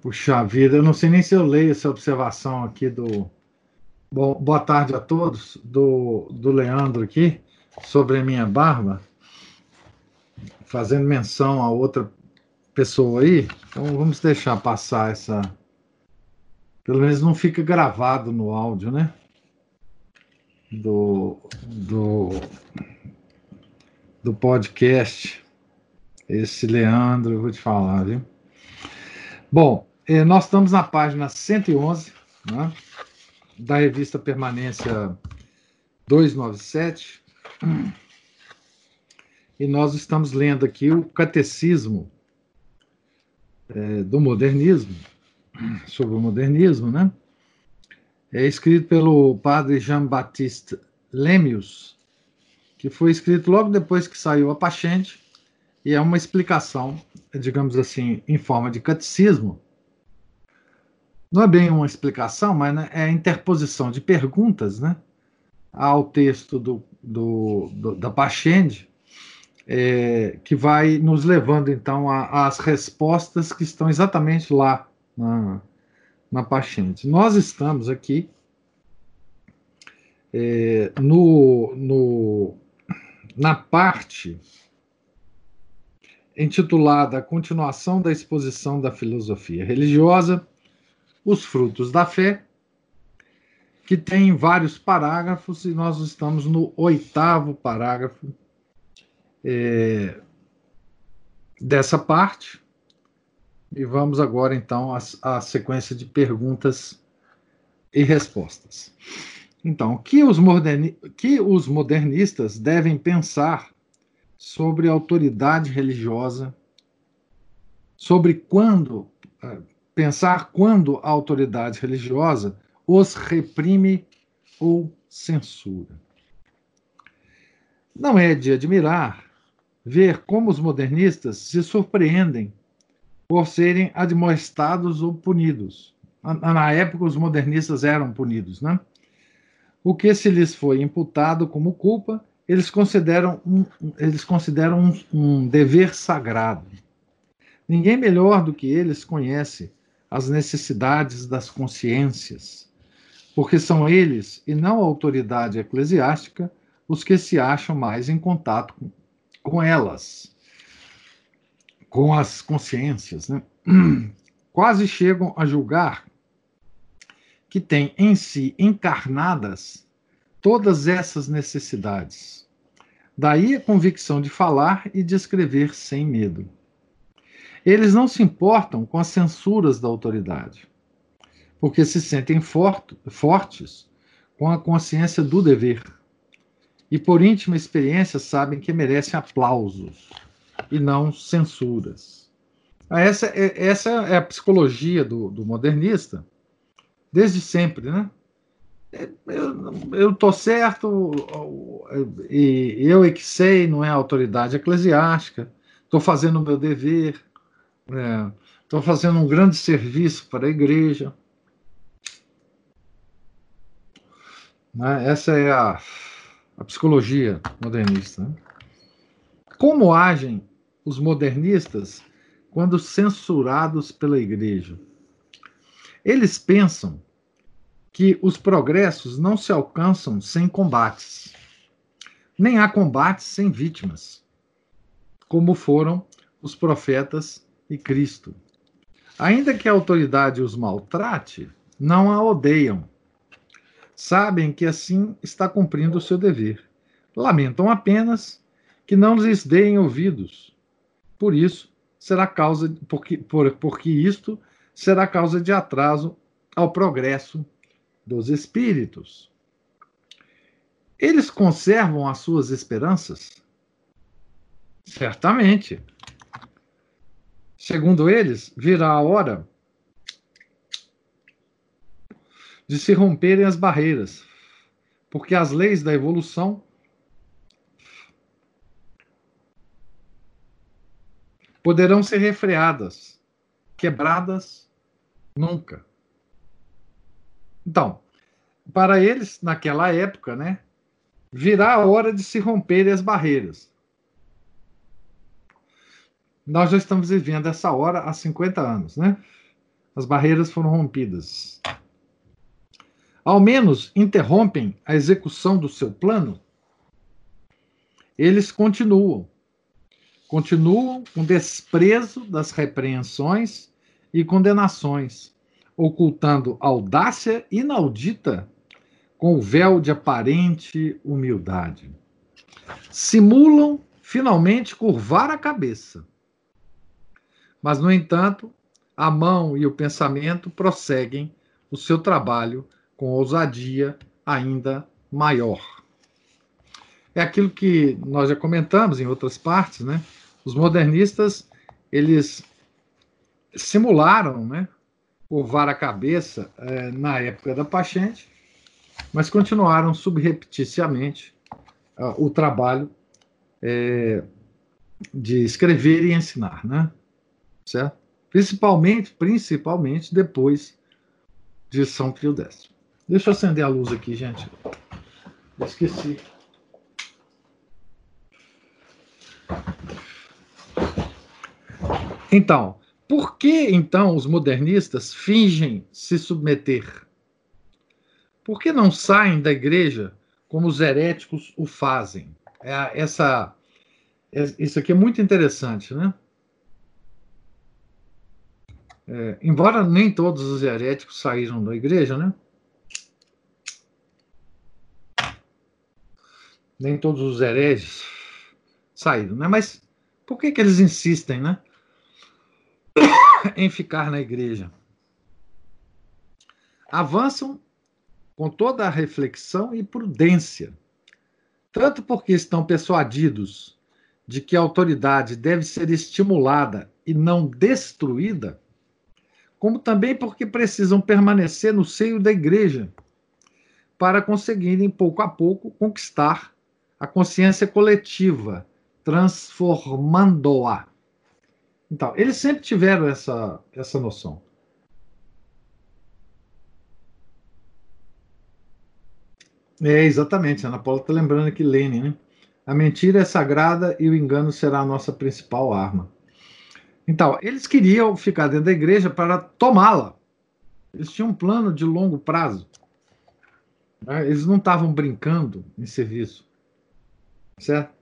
Puxa vida, eu não sei nem se eu leio essa observação aqui do. Bom, boa tarde a todos, do, do Leandro aqui, sobre a minha barba, fazendo menção a outra pessoa aí. Então vamos deixar passar essa. Pelo menos não fica gravado no áudio, né? Do, do, do podcast. Esse Leandro, eu vou te falar, viu? Bom, é, nós estamos na página 111 né, da revista Permanência 297 e nós estamos lendo aqui o Catecismo é, do Modernismo, sobre o modernismo, né? É escrito pelo padre Jean-Baptiste Lemius, que foi escrito logo depois que saiu a Pachente, e é uma explicação, digamos assim, em forma de catecismo, não é bem uma explicação, mas né, é a interposição de perguntas né, ao texto do, do, do da Pachende, é, que vai nos levando então às respostas que estão exatamente lá na, na Pachende. Nós estamos aqui é, no, no, na parte intitulada A Continuação da Exposição da Filosofia Religiosa os frutos da fé, que tem vários parágrafos, e nós estamos no oitavo parágrafo é, dessa parte. E vamos agora, então, à, sequência de perguntas e respostas. Então, que os, moderni que os modernistas devem pensar sobre autoridade religiosa, sobre quando, é, pensar quando a autoridade religiosa os reprime ou censura. Não é de admirar ver como os modernistas se surpreendem por serem admoestados ou punidos. Na época, os modernistas eram punidos, né? O que se lhes foi imputado como culpa, eles consideram um, eles consideram um, um dever sagrado. Ninguém melhor do que eles conhece as necessidades das consciências, porque são eles, e não a autoridade eclesiástica, os que se acham mais em contato com, com elas, com as consciências. Né? Quase chegam a julgar que têm em si encarnadas todas essas necessidades. Daí a convicção de falar e de escrever sem medo. Eles não se importam com as censuras da autoridade, porque se sentem fortes com a consciência do dever. E por íntima experiência sabem que merecem aplausos e não censuras. Ah, essa é, essa é a psicologia do, do modernista, desde sempre, né? É, eu estou certo, e eu é que sei, não é autoridade eclesiástica, estou fazendo o meu dever, Estou é, fazendo um grande serviço para a igreja. Né? Essa é a, a psicologia modernista. Né? Como agem os modernistas quando censurados pela igreja? Eles pensam que os progressos não se alcançam sem combates. Nem há combates sem vítimas, como foram os profetas e Cristo. Ainda que a autoridade os maltrate, não a odeiam. Sabem que assim está cumprindo o seu dever. Lamentam apenas que não lhes deem ouvidos. Por isso, será causa porque, por, porque isto será causa de atraso ao progresso dos espíritos. Eles conservam as suas esperanças? Certamente. Segundo eles, virá a hora de se romperem as barreiras, porque as leis da evolução poderão ser refreadas, quebradas nunca. Então, para eles, naquela época, né, virá a hora de se romperem as barreiras. Nós já estamos vivendo essa hora há 50 anos, né? As barreiras foram rompidas ao menos interrompem a execução do seu plano, eles continuam. Continuam com desprezo das repreensões e condenações, ocultando audácia inaudita com o véu de aparente humildade. Simulam finalmente curvar a cabeça. Mas, no entanto, a mão e o pensamento prosseguem o seu trabalho com ousadia ainda maior. É aquilo que nós já comentamos em outras partes, né? Os modernistas, eles simularam, né? Curvar a cabeça é, na época da Pachente, mas continuaram subrepticiamente uh, o trabalho é, de escrever e ensinar, né? Certo? Principalmente, principalmente depois de São Pio X. Deixa eu acender a luz aqui, gente. esqueci. Então, por que então os modernistas fingem se submeter? Por que não saem da igreja como os heréticos o fazem? É, essa, é, isso aqui é muito interessante, né? É, embora nem todos os heréticos saíram da igreja, né? nem todos os hereges saíram, né? Mas por que, que eles insistem, né? em ficar na igreja? Avançam com toda a reflexão e prudência, tanto porque estão persuadidos de que a autoridade deve ser estimulada e não destruída, como também porque precisam permanecer no seio da igreja para conseguirem, pouco a pouco, conquistar a consciência coletiva, transformando-a. Então, eles sempre tiveram essa, essa noção. É, exatamente. Ana Paula está lembrando aqui Lenin, né? A mentira é sagrada e o engano será a nossa principal arma. Então, eles queriam ficar dentro da igreja para tomá-la. Eles tinham um plano de longo prazo. Né? Eles não estavam brincando em serviço certo?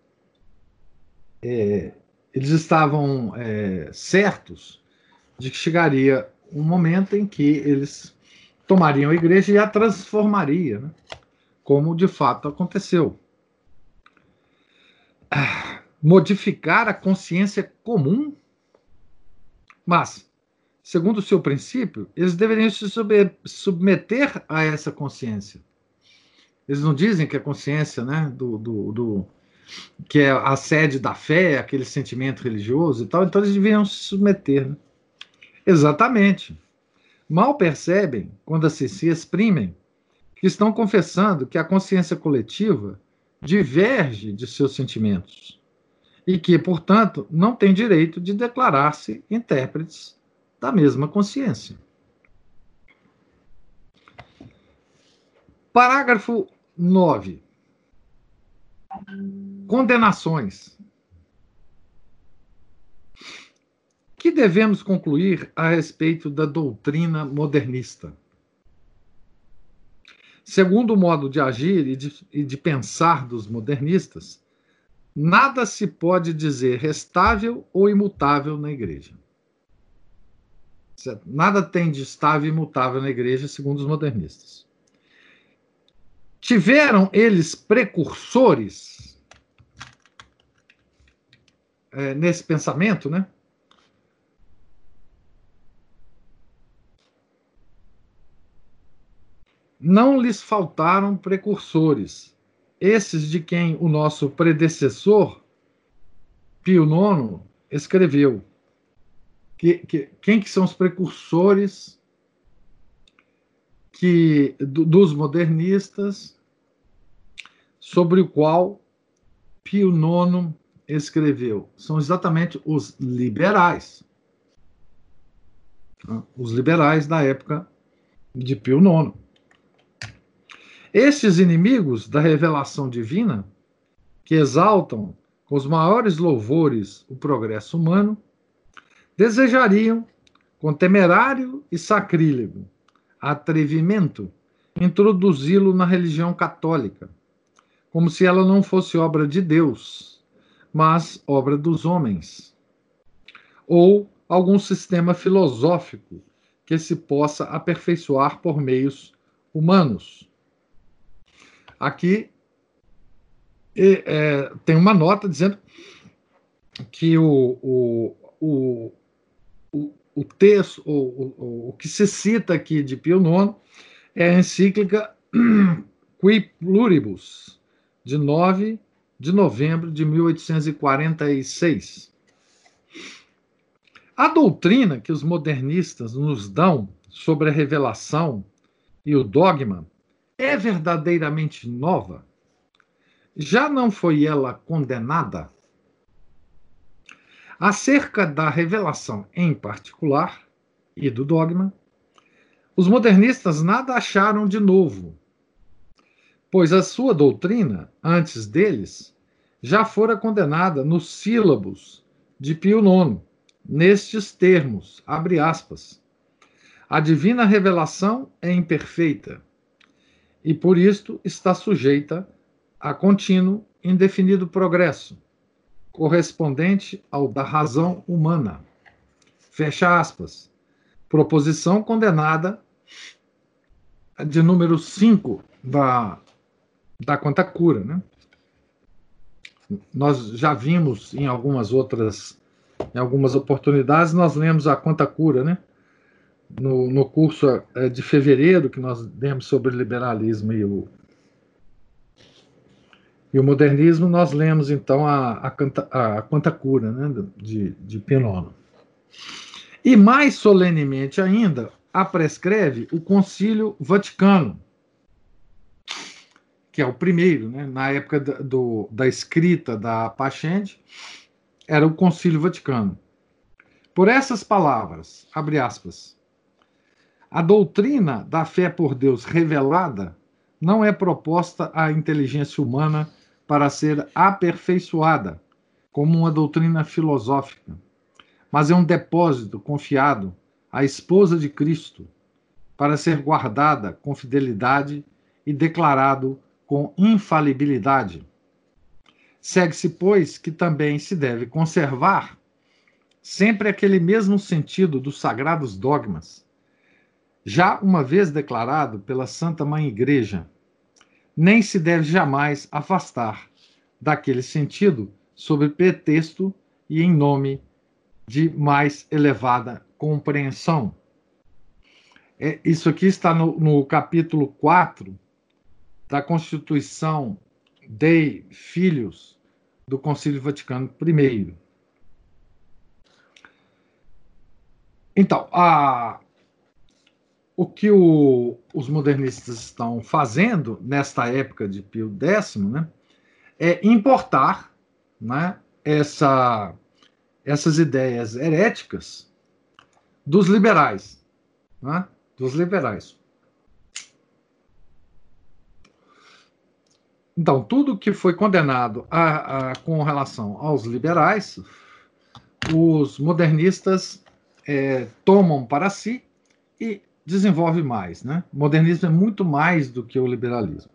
É, eles estavam é, certos de que chegaria um momento em que eles tomariam a igreja e a transformaria, né? como de fato aconteceu. Ah, modificar a consciência comum, mas, segundo o seu princípio, eles deveriam se submeter a essa consciência. Eles não dizem que a consciência né, do, do, do que é a sede da fé, aquele sentimento religioso e tal, então eles deviam se submeter. Né? Exatamente. Mal percebem, quando assim se exprimem, que estão confessando que a consciência coletiva diverge de seus sentimentos e que, portanto, não tem direito de declarar-se intérpretes da mesma consciência. Parágrafo 9 condenações. Que devemos concluir a respeito da doutrina modernista? Segundo o modo de agir e de, e de pensar dos modernistas, nada se pode dizer restável ou imutável na igreja. Nada tem de estável e imutável na igreja, segundo os modernistas. Tiveram eles precursores é, nesse pensamento, né? Não lhes faltaram precursores, esses de quem o nosso predecessor Pio IX escreveu que, que, quem que são os precursores que, do, dos modernistas sobre o qual Pio IX escreveu? São exatamente os liberais. Os liberais da época de Pio IX. Estes inimigos da revelação divina, que exaltam com os maiores louvores o progresso humano, desejariam, com temerário e sacrílego atrevimento, introduzi-lo na religião católica, como se ela não fosse obra de Deus, mas obra dos homens, ou algum sistema filosófico que se possa aperfeiçoar por meios humanos. Aqui é, tem uma nota dizendo que o, o, o, o, o texto, o, o, o que se cita aqui de Pio IX é a encíclica Qui Pluribus, de 9 de novembro de 1846. A doutrina que os modernistas nos dão sobre a revelação e o dogma é verdadeiramente nova? Já não foi ela condenada? Acerca da revelação em particular e do dogma, os modernistas nada acharam de novo, pois a sua doutrina, antes deles, já fora condenada nos sílabos de Pio IX, nestes termos, abre aspas, a divina revelação é imperfeita e por isto está sujeita a contínuo indefinido progresso, correspondente ao da razão humana. Fecha aspas. Proposição condenada de número 5 da, da Conta Cura. Né? Nós já vimos em algumas outras, em algumas oportunidades, nós lemos a Conta Cura, né? No, no curso é, de fevereiro que nós demos sobre liberalismo e o, e o modernismo, nós lemos então a, a, canta, a né, de, de Penono. E mais solenemente ainda, a prescreve o Concílio Vaticano, que é o primeiro, né, na época da, do, da escrita da Pachende, era o Concílio Vaticano. Por essas palavras, abre aspas, a doutrina da fé por Deus revelada não é proposta à inteligência humana para ser aperfeiçoada como uma doutrina filosófica, mas é um depósito confiado à esposa de Cristo para ser guardada com fidelidade e declarado com infalibilidade. Segue-se, pois, que também se deve conservar sempre aquele mesmo sentido dos sagrados dogmas, já uma vez declarado pela Santa Mãe Igreja, nem se deve jamais afastar daquele sentido sob pretexto e em nome de mais elevada compreensão. É, isso aqui está no, no capítulo 4 da Constituição Dei Filhos do Concílio Vaticano I. Então, a, o que o, os modernistas estão fazendo nesta época de Pio X né, é importar né, essa, essas ideias heréticas dos liberais. Né, dos liberais. Então, tudo que foi condenado a, a, com relação aos liberais, os modernistas é, tomam para si e desenvolve mais. Né? O modernismo é muito mais do que o liberalismo.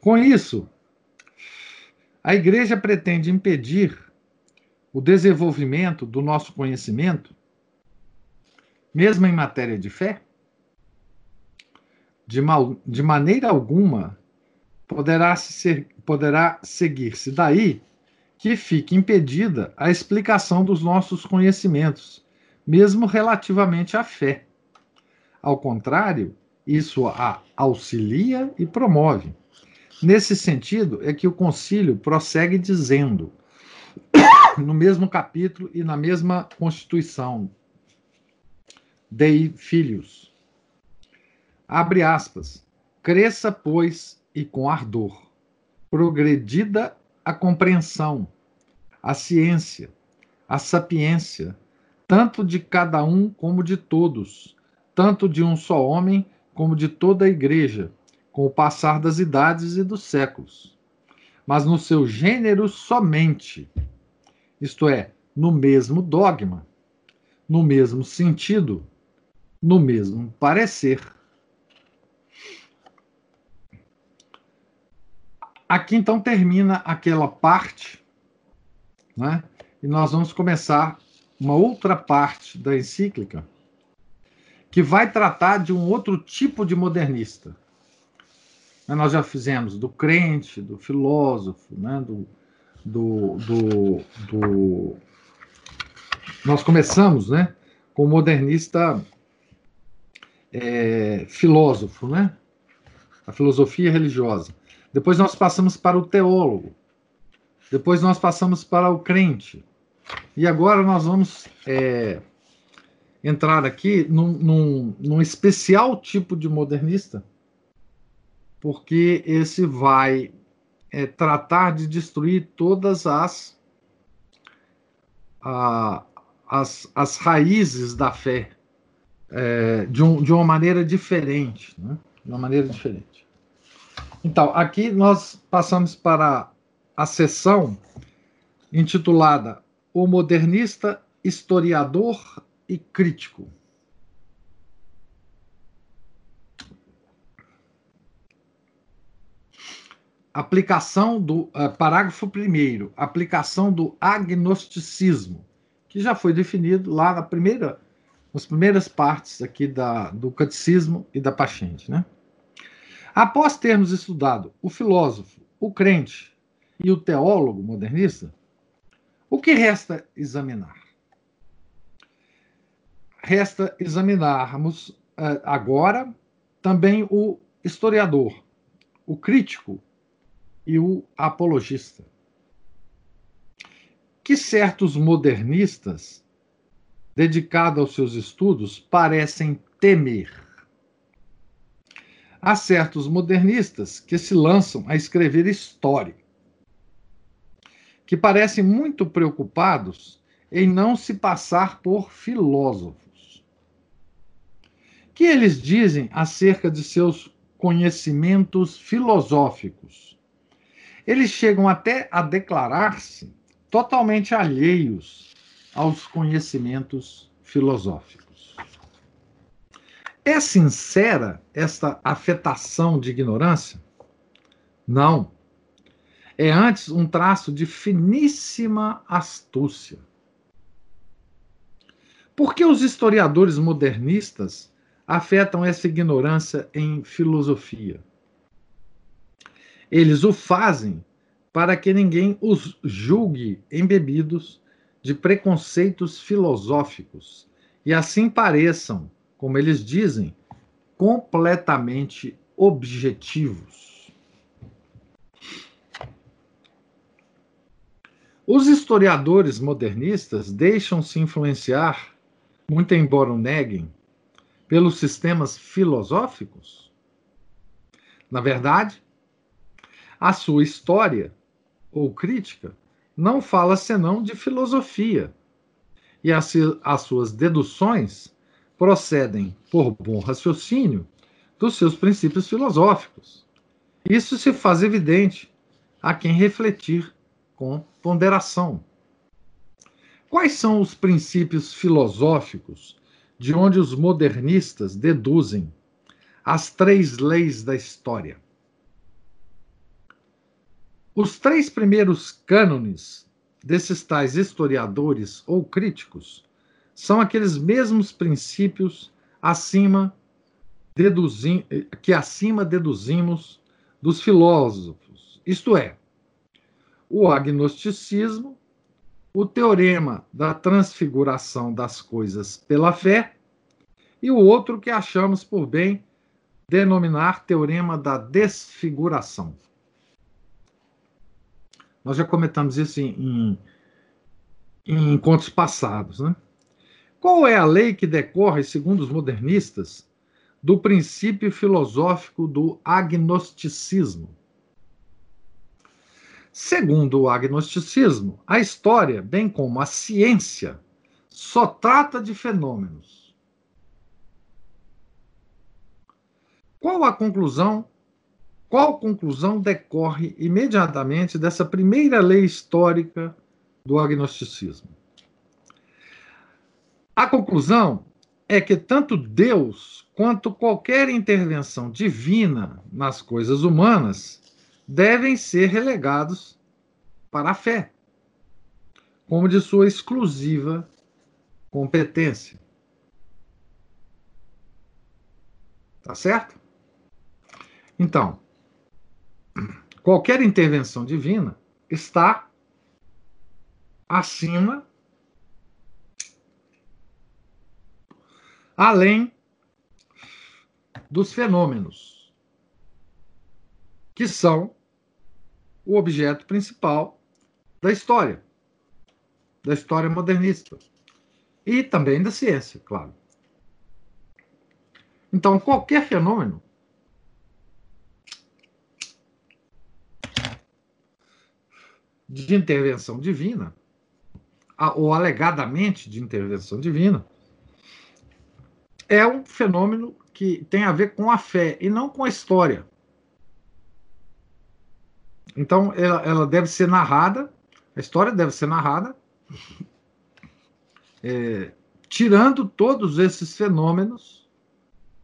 Com isso, a igreja pretende impedir o desenvolvimento do nosso conhecimento, mesmo em matéria de fé? De, mal, de maneira alguma poderá, ser, poderá seguir-se daí que fique impedida a explicação dos nossos conhecimentos mesmo relativamente à fé. Ao contrário, isso a auxilia e promove, Nesse sentido, é que o concílio prossegue dizendo, no mesmo capítulo e na mesma Constituição, Dei Filhos, abre aspas, cresça, pois, e com ardor, progredida a compreensão, a ciência, a sapiência, tanto de cada um como de todos, tanto de um só homem como de toda a igreja, com o passar das idades e dos séculos, mas no seu gênero somente, isto é, no mesmo dogma, no mesmo sentido, no mesmo parecer. Aqui então termina aquela parte, né? e nós vamos começar uma outra parte da encíclica que vai tratar de um outro tipo de modernista né, nós já fizemos do crente, do filósofo, né? do, do, do, do... Nós começamos né? com o modernista é, filósofo, né? a filosofia religiosa. Depois nós passamos para o teólogo. Depois nós passamos para o crente. E agora nós vamos é, entrar aqui num, num, num especial tipo de modernista porque esse vai é, tratar de destruir todas as, a, as, as raízes da fé é, de, um, de uma maneira diferente. Né? De uma maneira diferente. Então, aqui nós passamos para a sessão intitulada O Modernista, Historiador e Crítico. aplicação do uh, parágrafo primeiro, aplicação do agnosticismo, que já foi definido lá na primeira, nas primeiras partes aqui da, do catecismo e da Pachente, né? Após termos estudado o filósofo, o crente e o teólogo modernista, o que resta examinar? Resta examinarmos uh, agora também o historiador, o crítico e o apologista. Que certos modernistas, dedicados aos seus estudos, parecem temer. Há certos modernistas que se lançam a escrever história, que parecem muito preocupados em não se passar por filósofos. Que eles dizem acerca de seus conhecimentos filosóficos? Eles chegam até a declarar-se totalmente alheios aos conhecimentos filosóficos. É sincera esta afetação de ignorância? Não. É antes um traço de finíssima astúcia. Por que os historiadores modernistas afetam essa ignorância em filosofia? Eles o fazem para que ninguém os julgue embebidos de preconceitos filosóficos e assim pareçam, como eles dizem, completamente objetivos. Os historiadores modernistas deixam-se influenciar, muito embora o neguem, pelos sistemas filosóficos? Na verdade, a sua história ou crítica não fala senão de filosofia, e as, as suas deduções procedem, por bom raciocínio, dos seus princípios filosóficos. Isso se faz evidente a quem refletir com ponderação. Quais são os princípios filosóficos de onde os modernistas deduzem as três leis da história? Os três primeiros cânones desses tais historiadores ou críticos são aqueles mesmos princípios acima que acima deduzimos dos filósofos, isto é, o agnosticismo, o teorema da transfiguração das coisas pela fé e o outro que achamos por bem denominar teorema da desfiguração. Nós já comentamos isso em, em, em encontros passados. Né? Qual é a lei que decorre, segundo os modernistas, do princípio filosófico do agnosticismo? Segundo o agnosticismo, a história, bem como a ciência, só trata de fenômenos. Qual a conclusão? Qual conclusão decorre imediatamente dessa primeira lei histórica do agnosticismo? A conclusão é que tanto Deus quanto qualquer intervenção divina nas coisas humanas devem ser relegados para a fé, como de sua exclusiva competência. Tá certo? Então, qualquer intervenção divina está acima, além dos fenômenos, que são o objeto principal da história, da história modernista. E também da ciência, claro. Então, qualquer fenômeno de intervenção divina, ou alegadamente de intervenção divina, é um fenômeno que tem a ver com a fé e não com a história. Então, ela, ela deve ser narrada, a história deve ser narrada, é, tirando todos esses fenômenos,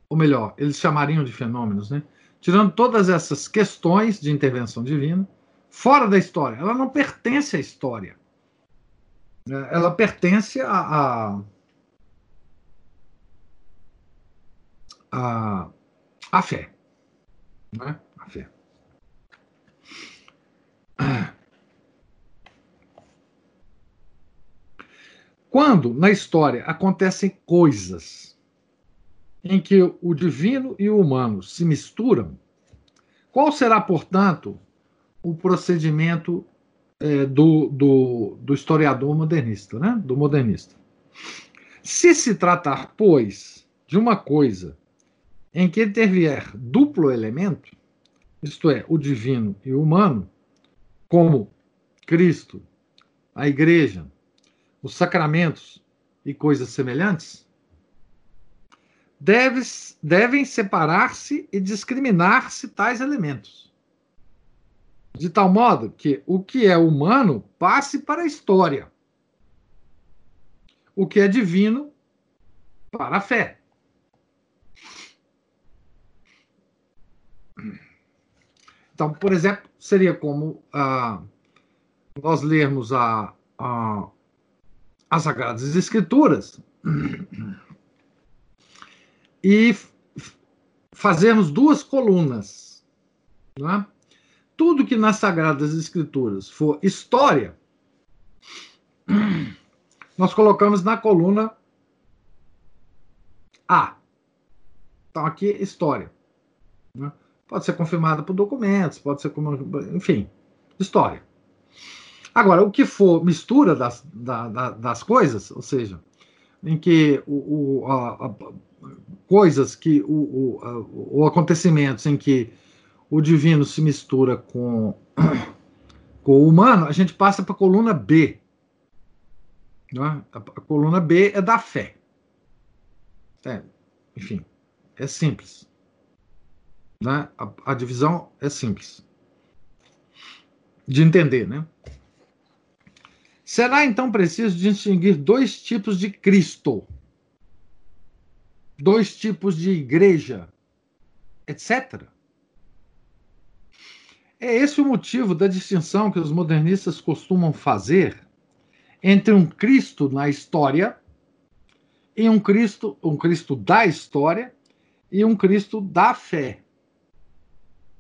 ou melhor, eles chamariam de fenômenos, né? Tirando todas essas questões de intervenção divina, fora da história. Ela não pertence à história. É, ela pertence à, à, à fé. Né? A fé. Quando na história acontecem coisas em que o divino e o humano se misturam, qual será, portanto, o procedimento é, do, do, do, historiador modernista, né? do modernista? Se se tratar, pois, de uma coisa em que intervier duplo elemento, isto é, o divino e o humano, como Cristo, a Igreja, os sacramentos e coisas semelhantes, devem separar-se e discriminar-se tais elementos. De tal modo que o que é humano passe para a história, o que é divino para a fé. Então, por exemplo, seria como ah, nós lermos a, a, as Sagradas Escrituras e fazermos duas colunas. É? Tudo que nas Sagradas Escrituras for história, nós colocamos na coluna A. Então, aqui, história. Né? Pode ser confirmada por documentos, pode ser, enfim, história. Agora, o que for mistura das, da, da, das coisas, ou seja, em que o, o a, a, coisas que o, o, o, acontecimentos em que o divino se mistura com, com o humano, a gente passa para a coluna B. Né? A, a, coluna B é da fé. É, enfim, é simples. Né? A, a divisão é simples de entender, né? Será então preciso distinguir dois tipos de Cristo, dois tipos de igreja, etc. É esse o motivo da distinção que os modernistas costumam fazer entre um Cristo na história e um Cristo, um Cristo da história e um Cristo da fé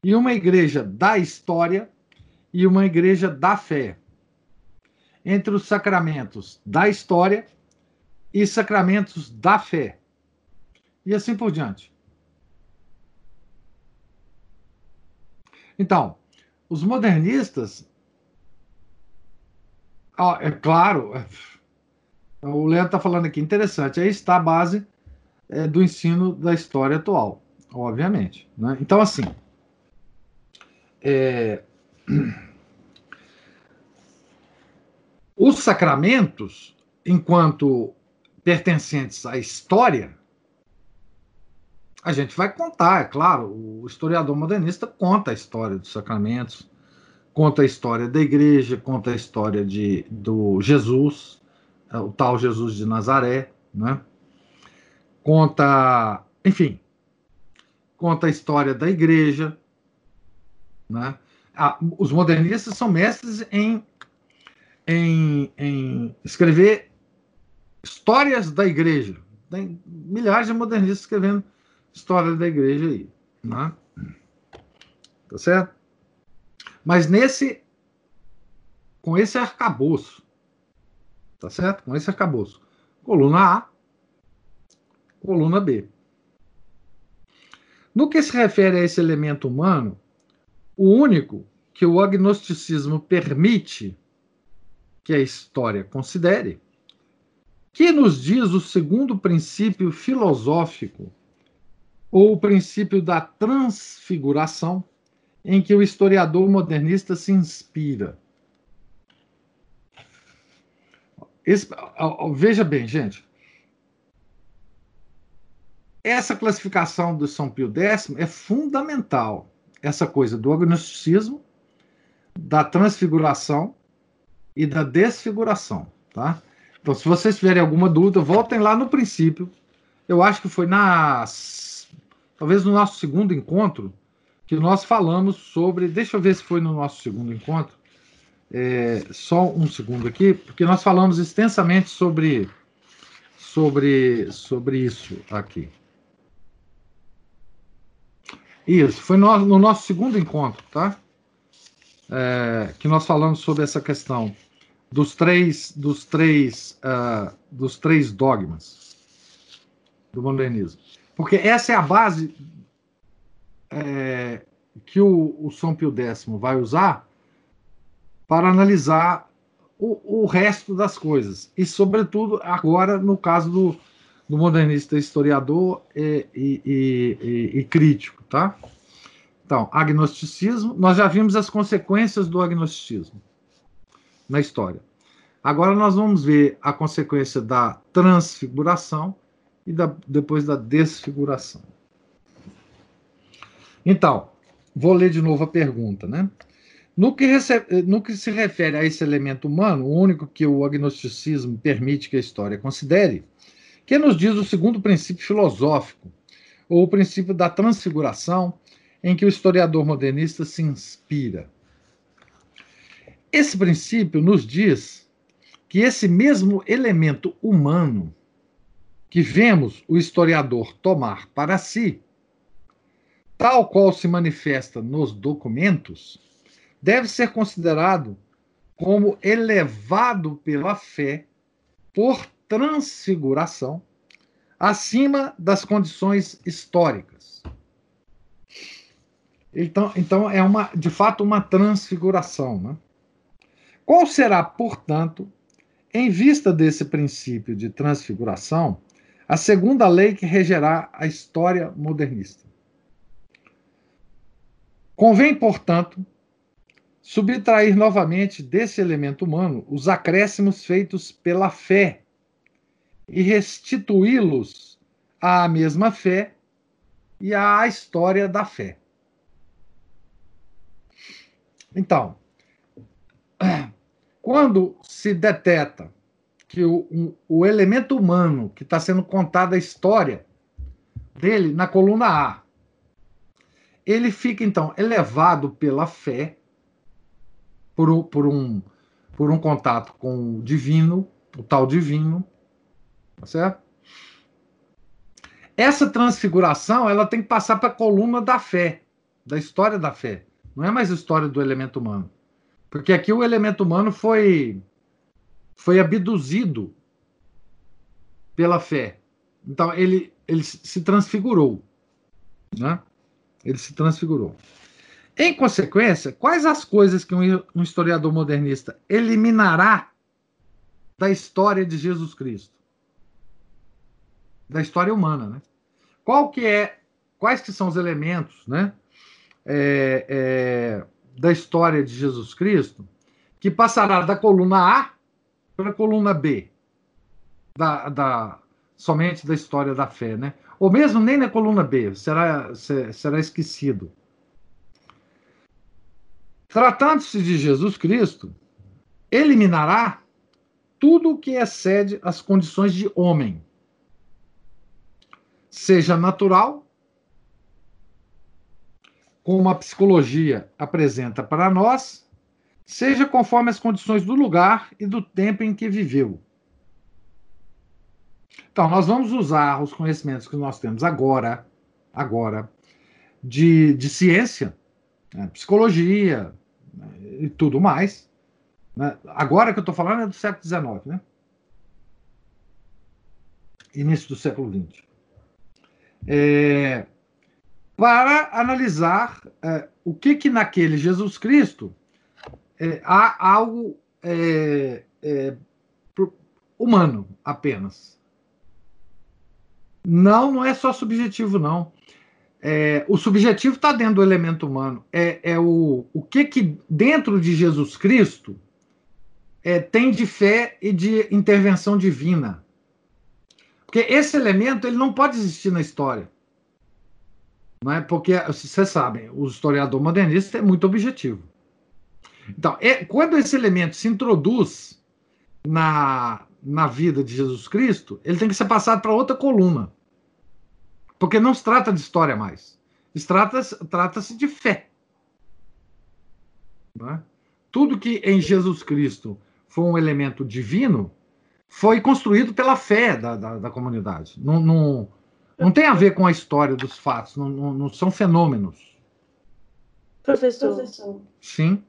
e uma igreja da história e uma igreja da fé. Entre os sacramentos da história e sacramentos da fé. E assim por diante. Então, os modernistas Ah, é claro. O Leandro está falando aqui, interessante. Aí está a base é, do ensino da história atual, obviamente. Né? Então, assim, é, os sacramentos, enquanto pertencentes à história, a gente vai contar, é claro, o historiador modernista conta a história dos sacramentos, conta a história da igreja, conta a história de, do Jesus, é, o tal Jesus de Nazaré, né? conta, enfim, conta a história da igreja, né? Ah, os modernistas são mestres em, em, em escrever histórias da igreja. Tem milhares de modernistas escrevendo história da igreja aí. Né? Tá certo? Mas nesse. Com esse arcabouço. Tá certo? Com esse arcabouço. Coluna A, coluna B. No que se refere a esse elemento humano, o único que o agnosticismo permite que a história considere, que nos diz o segundo princípio filosófico ou o princípio da transfiguração, em que o historiador modernista se inspira. Esse, veja bem, gente. Essa classificação do São Pio X é fundamental. Essa coisa do agnosticismo, da transfiguração e da desfiguração, tá? Então, se vocês tiverem alguma dúvida, voltem lá no princípio. Eu acho que foi nas talvez no nosso segundo encontro, que nós falamos sobre. Deixa eu ver se foi no nosso segundo encontro. É, só um segundo aqui, porque nós falamos extensamente sobre, sobre, sobre isso aqui. Isso, foi no, no nosso segundo encontro, tá? É, que nós falamos sobre essa questão dos três, dos três, uh, dos três dogmas do modernismo. Porque essa é a base é, que o, o São Pio X vai usar para analisar o, o, resto das coisas. E, sobretudo, agora, no caso do, do modernista historiador e, e, e, e, crítico. Tá? Então, agnosticismo, nós já vimos as consequências do agnosticismo na história. Agora nós vamos ver a consequência da transfiguração e da, depois da desfiguração. Então, vou ler de novo a pergunta, né? No que, recebe, no que, se refere a esse elemento humano, o único que o agnosticismo permite que a história considere, que nos diz o segundo princípio filosófico, ou o princípio da transfiguração, em que o historiador modernista se inspira. Esse princípio nos diz que esse mesmo elemento humano que vemos o historiador tomar para si, tal qual se manifesta nos documentos, deve ser considerado como elevado pela fé por transfiguração acima das condições históricas. Então, então é uma, de fato uma transfiguração. Né? Qual será, portanto, em vista desse princípio de transfiguração, a segunda lei que regerá a história modernista. Convém, portanto, subtrair novamente desse elemento humano os acréscimos feitos pela fé e restituí-los à mesma fé e à história da fé. Então, quando se deteta que o, um, o elemento humano que está sendo contada a história dele na coluna A, ele fica então elevado pela fé, por, por, um, por um contato com o divino, o tal divino, tá certo? Essa transfiguração ela tem que passar para a coluna da fé, da história da fé. Não é mais história do elemento humano. Porque aqui o elemento humano foi foi abduzido pela fé. Então ele, ele se transfigurou. Né? Ele se transfigurou. Em consequência, quais as coisas que um historiador modernista eliminará da história de Jesus Cristo? Da história humana, né? Qual que é, quais que são os elementos, né? É, é, da história de Jesus Cristo que passará da coluna A para a coluna B, da, da, somente da história da fé, né? Ou mesmo nem na coluna B, será, será esquecido. Tratando-se de Jesus Cristo, eliminará tudo o que excede as condições de homem, seja natural, como a psicologia apresenta para nós, seja conforme as condições do lugar e do tempo em que viveu. Então, nós vamos usar os conhecimentos que nós temos agora, agora, de, de ciência, né, psicologia né, e tudo mais. Né? Agora que eu estou falando é do século XIX, né? Início do século XX. É, para analisar é, o que que naquele Jesus Cristo é, há algo é, é, humano apenas. Não, não é só subjetivo, não. É, o subjetivo está dentro do elemento humano. É, é o, o que que dentro de Jesus Cristo é, tem de fé e de intervenção divina. Porque esse elemento ele não pode existir na história. Não é? Porque, vocês sabem, o historiador modernista é muito objetivo. Então, é, quando esse elemento se introduz na, na vida de Jesus Cristo, ele tem que ser passado para outra coluna. Porque não se trata de história mais. Trata-se trata de fé. É? Tudo que em Jesus Cristo foi um elemento divino foi construído pela fé da, da, da comunidade. Não, não, não, tem a ver com a história dos fatos, não, não, não são fenômenos. Professor. Sim.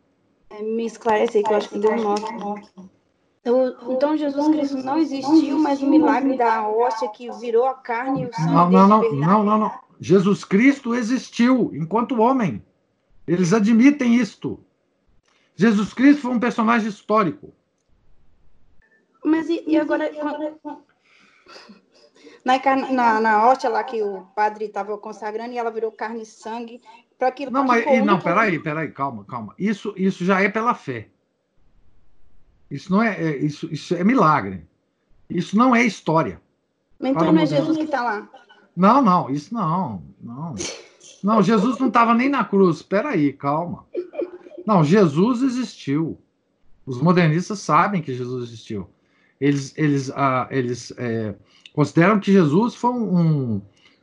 É, me esclarece aí, que eu acho que deu um nó. Então Jesus Cristo não existiu, mas o milagre da hóstia que virou a carne e o sangue. Não, não, não, não, não, não. Jesus Cristo existiu enquanto homem. Eles admitem isto. Jesus Cristo foi um personagem histórico. Mas e, e agora. Na, na, na hóstia lá que o padre estava consagrando e ela virou carne e sangue para aquilo Não, mas não, peraí, peraí, calma, calma. Isso, isso já é pela fé. Isso não é, é isso, isso é milagre. Isso não é história. Mas então não é Jesus que está lá. Não, não, isso não, não. Não, Jesus não estava nem na cruz. Espera aí, calma. Não, Jesus existiu. Os modernistas sabem que Jesus existiu. Eles, eles, ah, eles é, consideram que Jesus foi um,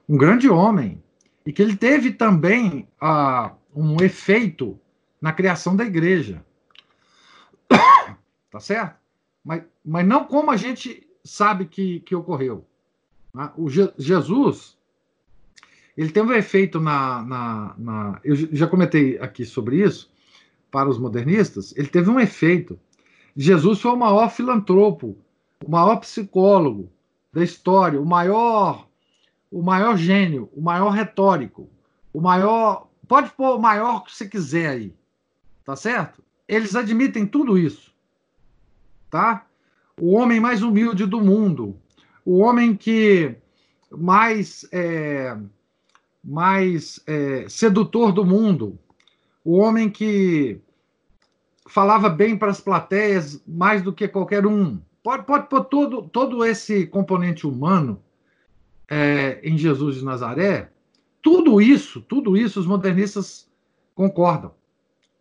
um grande homem e que ele teve também ah, um efeito na criação da igreja tá certo? Mas, mas não como a gente sabe que, que ocorreu. Né? O Je Jesus, ele tem um efeito na, na, na, Eu já comentei aqui sobre isso, para os modernistas, ele teve um efeito. Jesus foi o maior filantropo, o maior psicólogo da história, o maior, o maior gênio, o maior retórico, o maior. Pode pôr o maior que você quiser aí, tá certo? Eles admitem tudo isso tá? O homem mais humilde do mundo, o homem que mais é, mais é, sedutor do mundo, o homem que falava bem para as plateias mais do que qualquer um. Pode, pode pôr todo, todo esse componente humano é, em Jesus de Nazaré. Tudo isso, tudo isso, os modernistas concordam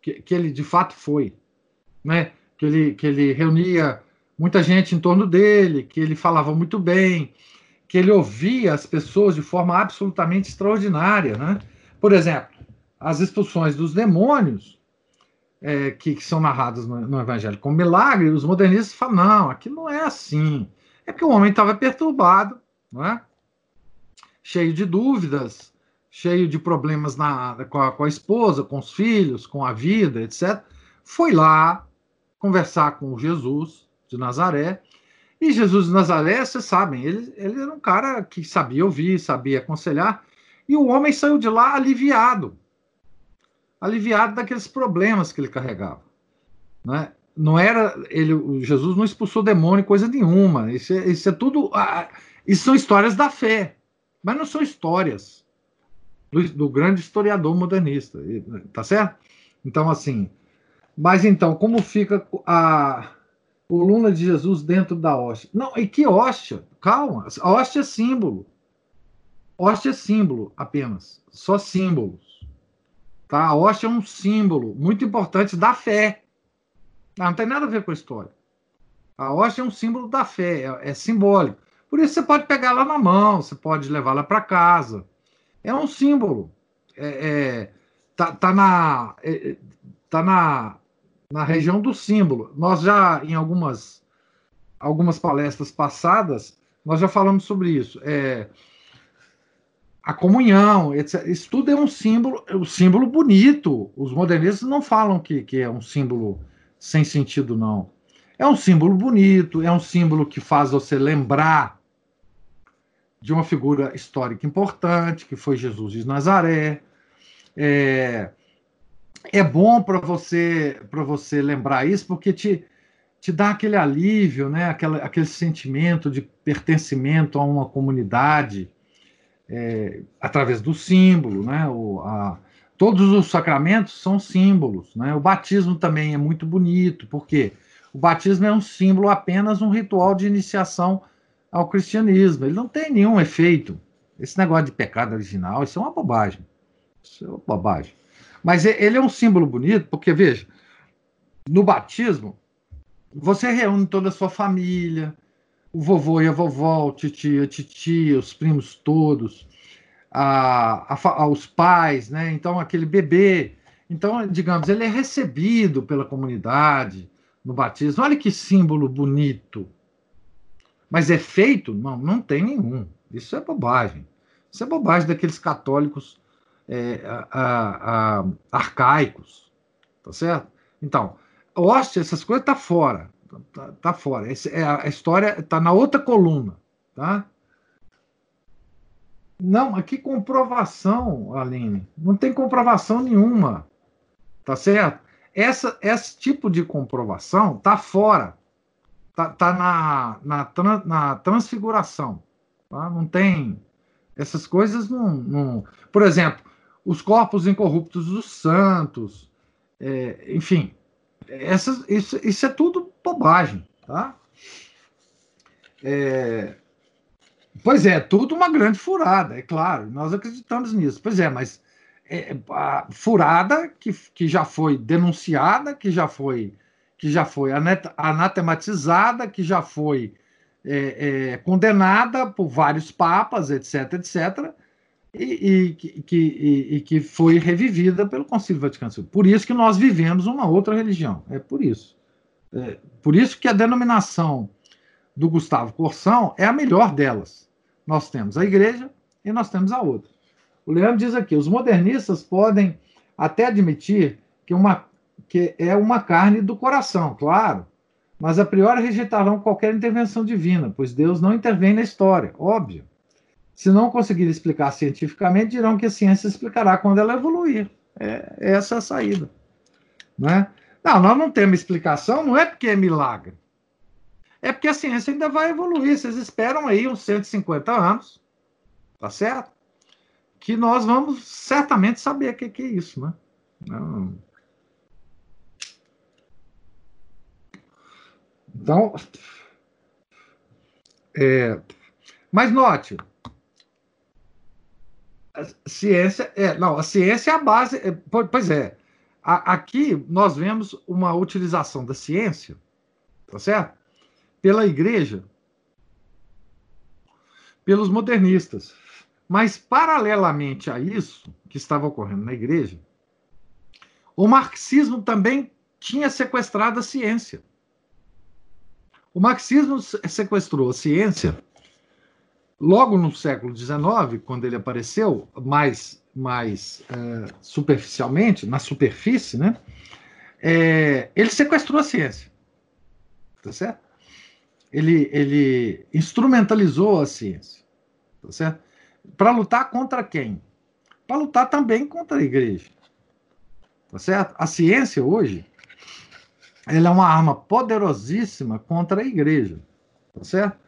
que, que ele de fato foi. Né? que ele, que ele reunia muita gente em torno dele, que ele falava muito bem, que ele ouvia as pessoas de forma absolutamente extraordinária. Né? Por exemplo, as expulsões dos demônios, é, que, que, são narradas no, no, Evangelho como milagre, os modernistas falam: não, aqui não é assim. É porque o homem estava perturbado, não é? cheio de dúvidas, cheio de problemas na, com, a, com a esposa, com os filhos, com a vida, etc. Foi lá, conversar com Jesus de Nazaré. E Jesus de Nazaré, vocês sabem, ele, ele era um cara que sabia ouvir, sabia aconselhar, e o homem saiu de lá aliviado aliviado daqueles problemas que ele carregava. Né? não era ele, Jesus não expulsou demônio, coisa nenhuma. Isso é, isso é tudo. Ah, isso são histórias da fé, mas não são histórias do, do grande historiador modernista, tá certo? Então, assim. Mas então, como fica a coluna de Jesus dentro da hóstia? Não, e que hóstia? Calma, a hóstia é símbolo. Hóstia é símbolo apenas, só símbolos. Tá? A hóstia é um símbolo muito importante da fé. Ah, não tem nada a ver com a história. A hóstia é um símbolo da fé, é, é simbólico. Por isso você pode pegar lá na mão, você pode levá-la para casa. É um símbolo. É, é, tá, tá, na, é, tá na, na região do símbolo. Nós já, em algumas, algumas palestras passadas, nós já falamos sobre isso. É, a comunhão, etc. Isso tudo é um símbolo, é um símbolo bonito. Os modernistas não falam que, que é um símbolo sem sentido, não. É um símbolo bonito, é um símbolo que faz você lembrar de uma figura histórica importante, que foi Jesus de Nazaré. É, é bom para você para você lembrar isso, porque te, te dá aquele alívio, né? aquele, aquele sentimento de pertencimento a uma comunidade é, através do símbolo. Né? O, a, todos os sacramentos são símbolos. Né? O batismo também é muito bonito, porque o batismo é um símbolo, apenas um ritual de iniciação ao cristianismo. Ele não tem nenhum efeito. Esse negócio de pecado original, isso é uma bobagem. Isso é uma bobagem. Mas ele é um símbolo bonito, porque, veja, no batismo, você reúne toda a sua família, o vovô e a vovó, o tio, a titia, os primos todos, a, a, os pais, né? Então, aquele bebê. Então, digamos, ele é recebido pela comunidade no batismo. Olha que símbolo bonito. Mas é feito? Não, não tem nenhum. Isso é bobagem. Isso é bobagem daqueles católicos é, a, arcaicos. Tá certo? Então, hóstia, essas coisas tá fora. Tá, tá fora. Esse, é, a história está na outra coluna. Tá? Não, aqui comprovação, Aline. Não tem comprovação nenhuma. Tá certo? Essa, esse tipo de comprovação tá fora. Tá, tá na, na, na transfiguração. Tá? Não tem. Essas coisas não, não. Por exemplo, os corpos incorruptos dos santos. É, enfim, essas, isso, isso é tudo bobagem. Tá? É, Pois é, tudo uma grande furada, é claro, nós acreditamos nisso. Pois é, mas é, a furada que, que já foi denunciada, que já foi, que já foi anatematizada, que já foi é, é, condenada por vários papas, etc., etc., e, e, que, e, e, que foi revivida pelo Concílio Vaticano II. Por isso que nós vivemos uma outra religião, é por isso. Por isso que a denominação do Gustavo Corsão é a melhor delas. Nós temos a igreja e nós temos a outra. O Leandro diz aqui: os modernistas podem até admitir que, uma, que é uma carne do coração, claro, mas a priori rejeitarão qualquer intervenção divina, pois Deus não intervém na história, óbvio. Se não conseguir explicar cientificamente, dirão que a ciência explicará quando ela evoluir. É, essa é a saída. Né? Não, nós não temos explicação, não é porque é milagre é porque a ciência ainda vai evoluir. Vocês esperam aí uns 150 anos, tá certo? Que nós vamos certamente saber o que, que é isso, né? Não. Então, é, mas note, a ciência é, não, a ciência é a base, é, pois é, a, aqui nós vemos uma utilização da ciência, tá certo? pela igreja, pelos modernistas. Mas, paralelamente a isso que estava ocorrendo na igreja, o marxismo também tinha sequestrado a ciência. O marxismo sequestrou a ciência logo no século XIX, quando ele apareceu, mais, mais é, superficialmente, na superfície, né? É, ele sequestrou a ciência. Tá certo? ele, ele instrumentalizou a ciência, tá certo? Para lutar contra quem? Para lutar também contra a igreja, tá certo? A ciência hoje, ela é uma arma poderosíssima contra a igreja, tá certo?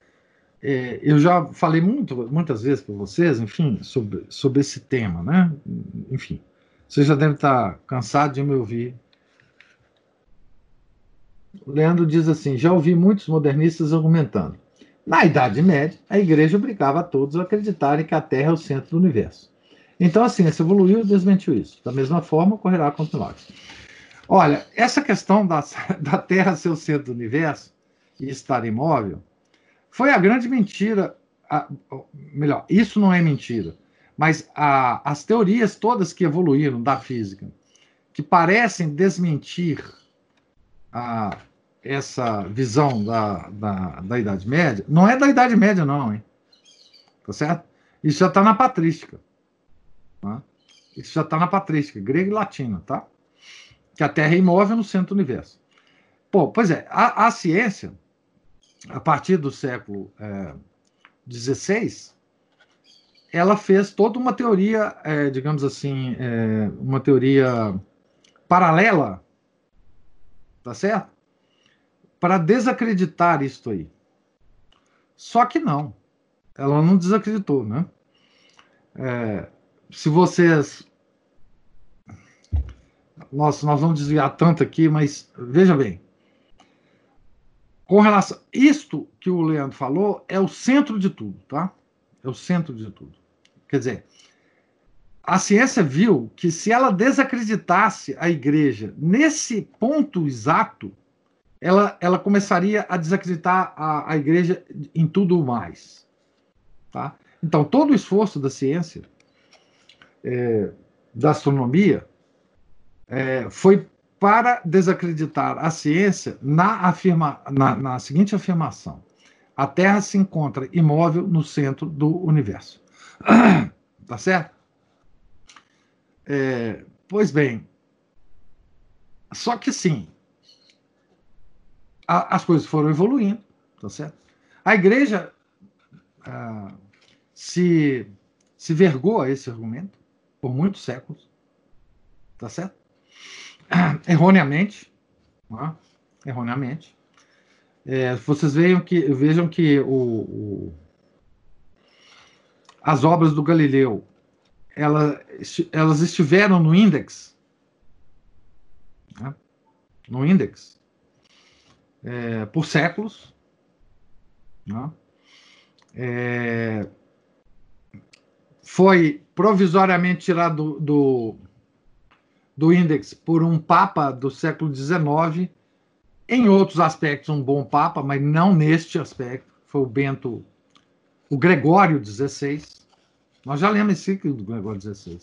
É, eu já falei muito, muitas vezes para vocês, enfim, sobre, sobre esse tema, né? Enfim, vocês já devem estar cansados de me ouvir. Leandro diz assim: já ouvi muitos modernistas argumentando. Na Idade Média, a igreja obrigava a todos a acreditarem que a Terra é o centro do universo. Então a ciência evoluiu e desmentiu isso. Da mesma forma, ocorrerá com milagres. Olha, essa questão da, da Terra ser o centro do universo e estar imóvel foi a grande mentira. A, melhor, isso não é mentira, mas a, as teorias todas que evoluíram da física, que parecem desmentir a, essa visão da, da, da Idade Média, não é da Idade Média, não, hein? Tá certo? Isso já está na patrística. Tá? Isso já está na patrística, grego e latina, tá? Que a Terra é imóvel no centro do universo. Pô, pois é, a, a ciência a partir do século XVI, é, ela fez toda uma teoria, é, digamos assim, é, uma teoria paralela, tá certo? Para desacreditar isso aí. Só que não, ela não desacreditou, né? É, se vocês. Nossa, nós vamos desviar tanto aqui, mas veja bem, com relação. Isto que o Leandro falou é o centro de tudo, tá? É o centro de tudo. Quer dizer, a ciência viu que se ela desacreditasse a igreja nesse ponto exato, ela, ela começaria a desacreditar a, a igreja em tudo mais. Tá? Então, todo o esforço da ciência, é, da astronomia, é, foi para desacreditar a ciência na, afirma, na, na seguinte afirmação: a Terra se encontra imóvel no centro do universo. tá certo? É, pois bem, só que sim, a, as coisas foram evoluindo, tá certo? A igreja ah, se, se vergou a esse argumento por muitos séculos, tá certo? erroneamente, né? erroneamente. É, vocês vejam que, vejam que o, o, as obras do Galileu ela, elas estiveram no índex, né? no índex, é, por séculos. Né? É, foi provisoriamente tirado do, do do índex por um papa do século XIX, em outros aspectos um bom papa, mas não neste aspecto, foi o Bento, o Gregório XVI. Nós já lemos esse ciclo do Gregório XVI.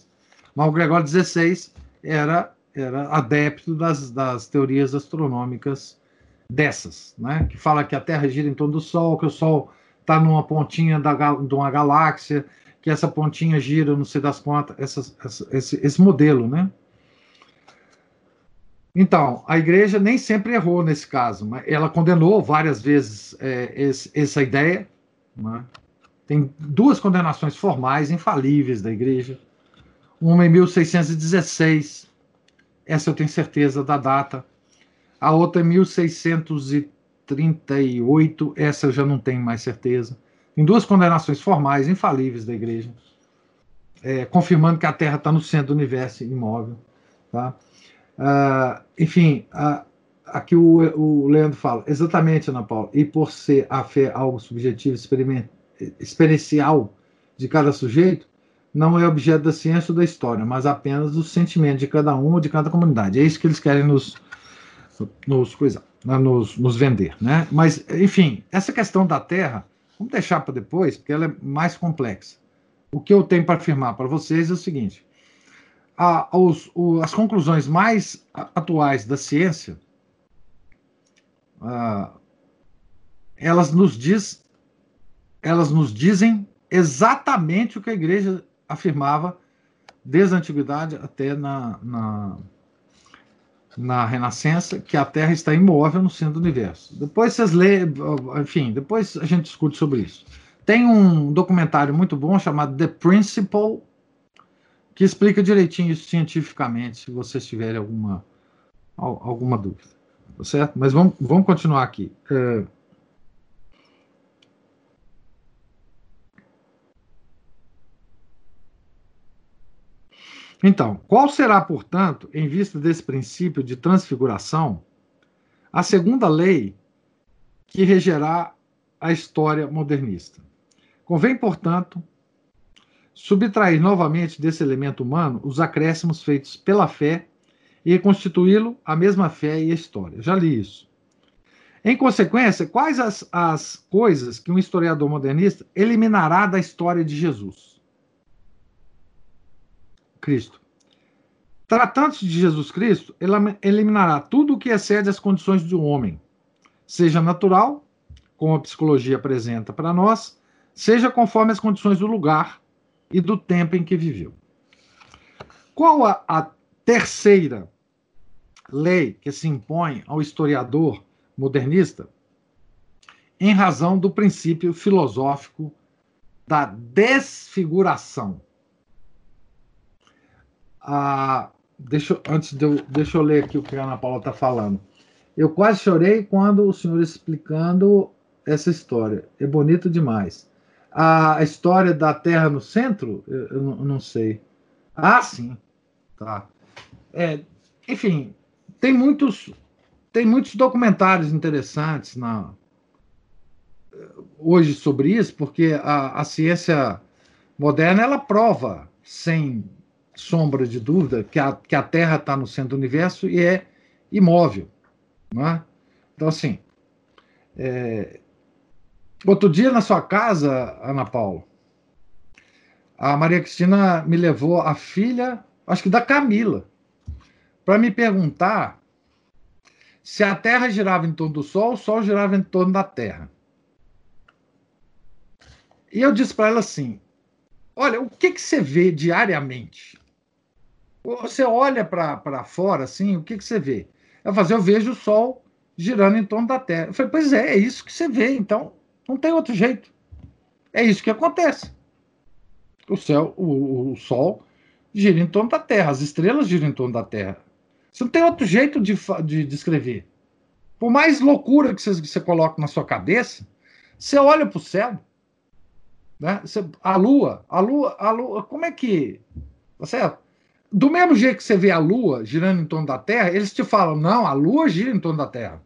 Mas o Gregório XVI era, era adepto das, das teorias astronômicas dessas, né? que fala que a Terra gira em torno do Sol, que o Sol está numa pontinha da, de uma galáxia, que essa pontinha gira, não sei das quantas, essa, esse, esse modelo, né? Então, a igreja nem sempre errou nesse caso, mas ela condenou várias vezes é, esse, essa ideia. Né? Tem duas condenações formais infalíveis da igreja. Uma em 1616, essa eu tenho certeza da data. A outra em 1638, essa eu já não tenho mais certeza. Tem duas condenações formais infalíveis da igreja, é, confirmando que a Terra está no centro do universo imóvel. Tá? Uh, enfim, aqui o, o Leandro fala, exatamente, Ana Paula, e por ser a fé algo subjetivo, experiencial de cada sujeito, não é objeto da ciência ou da história, mas apenas do sentimento de cada um ou de cada comunidade. É isso que eles querem nos, nos, coisa, né, nos, nos vender. Né? Mas, enfim, essa questão da Terra, vamos deixar para depois, porque ela é mais complexa. O que eu tenho para afirmar para vocês é o seguinte: a, o, as conclusões mais atuais da ciência, uh, elas nos diz, elas nos dizem exatamente o que a igreja afirmava desde a antiguidade até na, na, na Renascença, que a Terra está imóvel no centro do universo. Depois vocês lêem, enfim, depois a gente discute sobre isso. Tem um documentário muito bom chamado The Principle que explica direitinho isso cientificamente, se vocês tiverem alguma, alguma dúvida. Tá certo? Mas vamos, vamos continuar aqui. É... Então, qual será, portanto, em vista desse princípio de transfiguração, a segunda lei que regerá a história modernista? Convém, portanto, subtrair novamente desse elemento humano os acréscimos feitos pela fé e reconstituí-lo a mesma fé e a história. Já li isso. Em consequência, quais as, as coisas que um historiador modernista eliminará da história de Jesus? Cristo. Tratando-se de Jesus Cristo, ele eliminará tudo o que excede as condições do homem, seja natural, como a psicologia apresenta para nós, seja conforme as condições do lugar e do tempo em que viveu. Qual a, a terceira lei que se impõe ao historiador modernista? Em razão do princípio filosófico da desfiguração. Ah, deixa, antes de eu, deixa eu ler aqui o que a Ana Paula está falando. Eu quase chorei quando o senhor explicando essa história. É bonito demais. A história da Terra no centro, eu, eu não sei. Ah, sim. Tá. É, enfim, tem muitos, tem muitos documentários interessantes na, hoje sobre isso, porque a, a ciência moderna ela prova, sem sombra de dúvida, que a, que a Terra está no centro do universo e é imóvel. Não é? Então, assim, é, outro dia na sua casa, Ana Paula, a Maria Cristina me levou a filha, acho que da Camila, para me perguntar se a Terra girava em torno do Sol, o Sol girava em torno da Terra. E eu disse para ela assim: Olha, o que, que você vê diariamente? Você olha para fora, assim, o que, que você vê? Eu fazer, eu vejo o Sol girando em torno da Terra. Eu falei, pois é, é isso que você vê, então não tem outro jeito. É isso que acontece. O céu, o, o Sol gira em torno da Terra, as estrelas giram em torno da Terra. Você não tem outro jeito de, de descrever. Por mais loucura que você, você coloque na sua cabeça, você olha para o céu, né? Você, a Lua, a Lua, a Lua, como é que, tá certo? Do mesmo jeito que você vê a Lua girando em torno da Terra, eles te falam, não, a Lua gira em torno da Terra.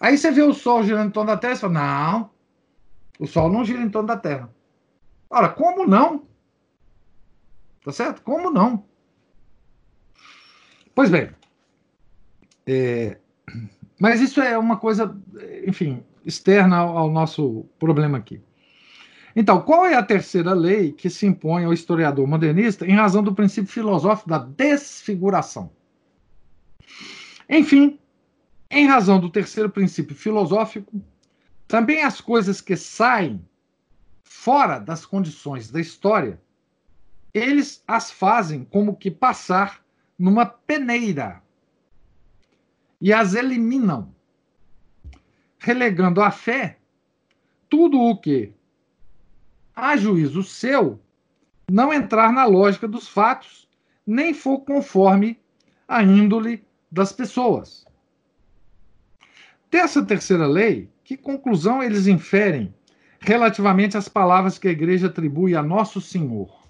Aí você vê o Sol girando em torno da Terra você fala, não, o Sol não gira em torno da Terra. Ora, como não? Tá certo? Como não? Pois bem, é, mas isso é uma coisa, enfim, externa ao, ao nosso problema aqui. Então, qual é a terceira lei que se impõe ao historiador modernista em razão do princípio filosófico da desfiguração? Enfim, em razão do terceiro princípio filosófico, também as coisas que saem fora das condições da história, eles as fazem como que passar numa peneira e as eliminam, relegando à fé tudo o que, a juízo seu, não entrar na lógica dos fatos, nem for conforme a índole das pessoas. Dessa terceira lei, que conclusão eles inferem relativamente às palavras que a igreja atribui a Nosso Senhor?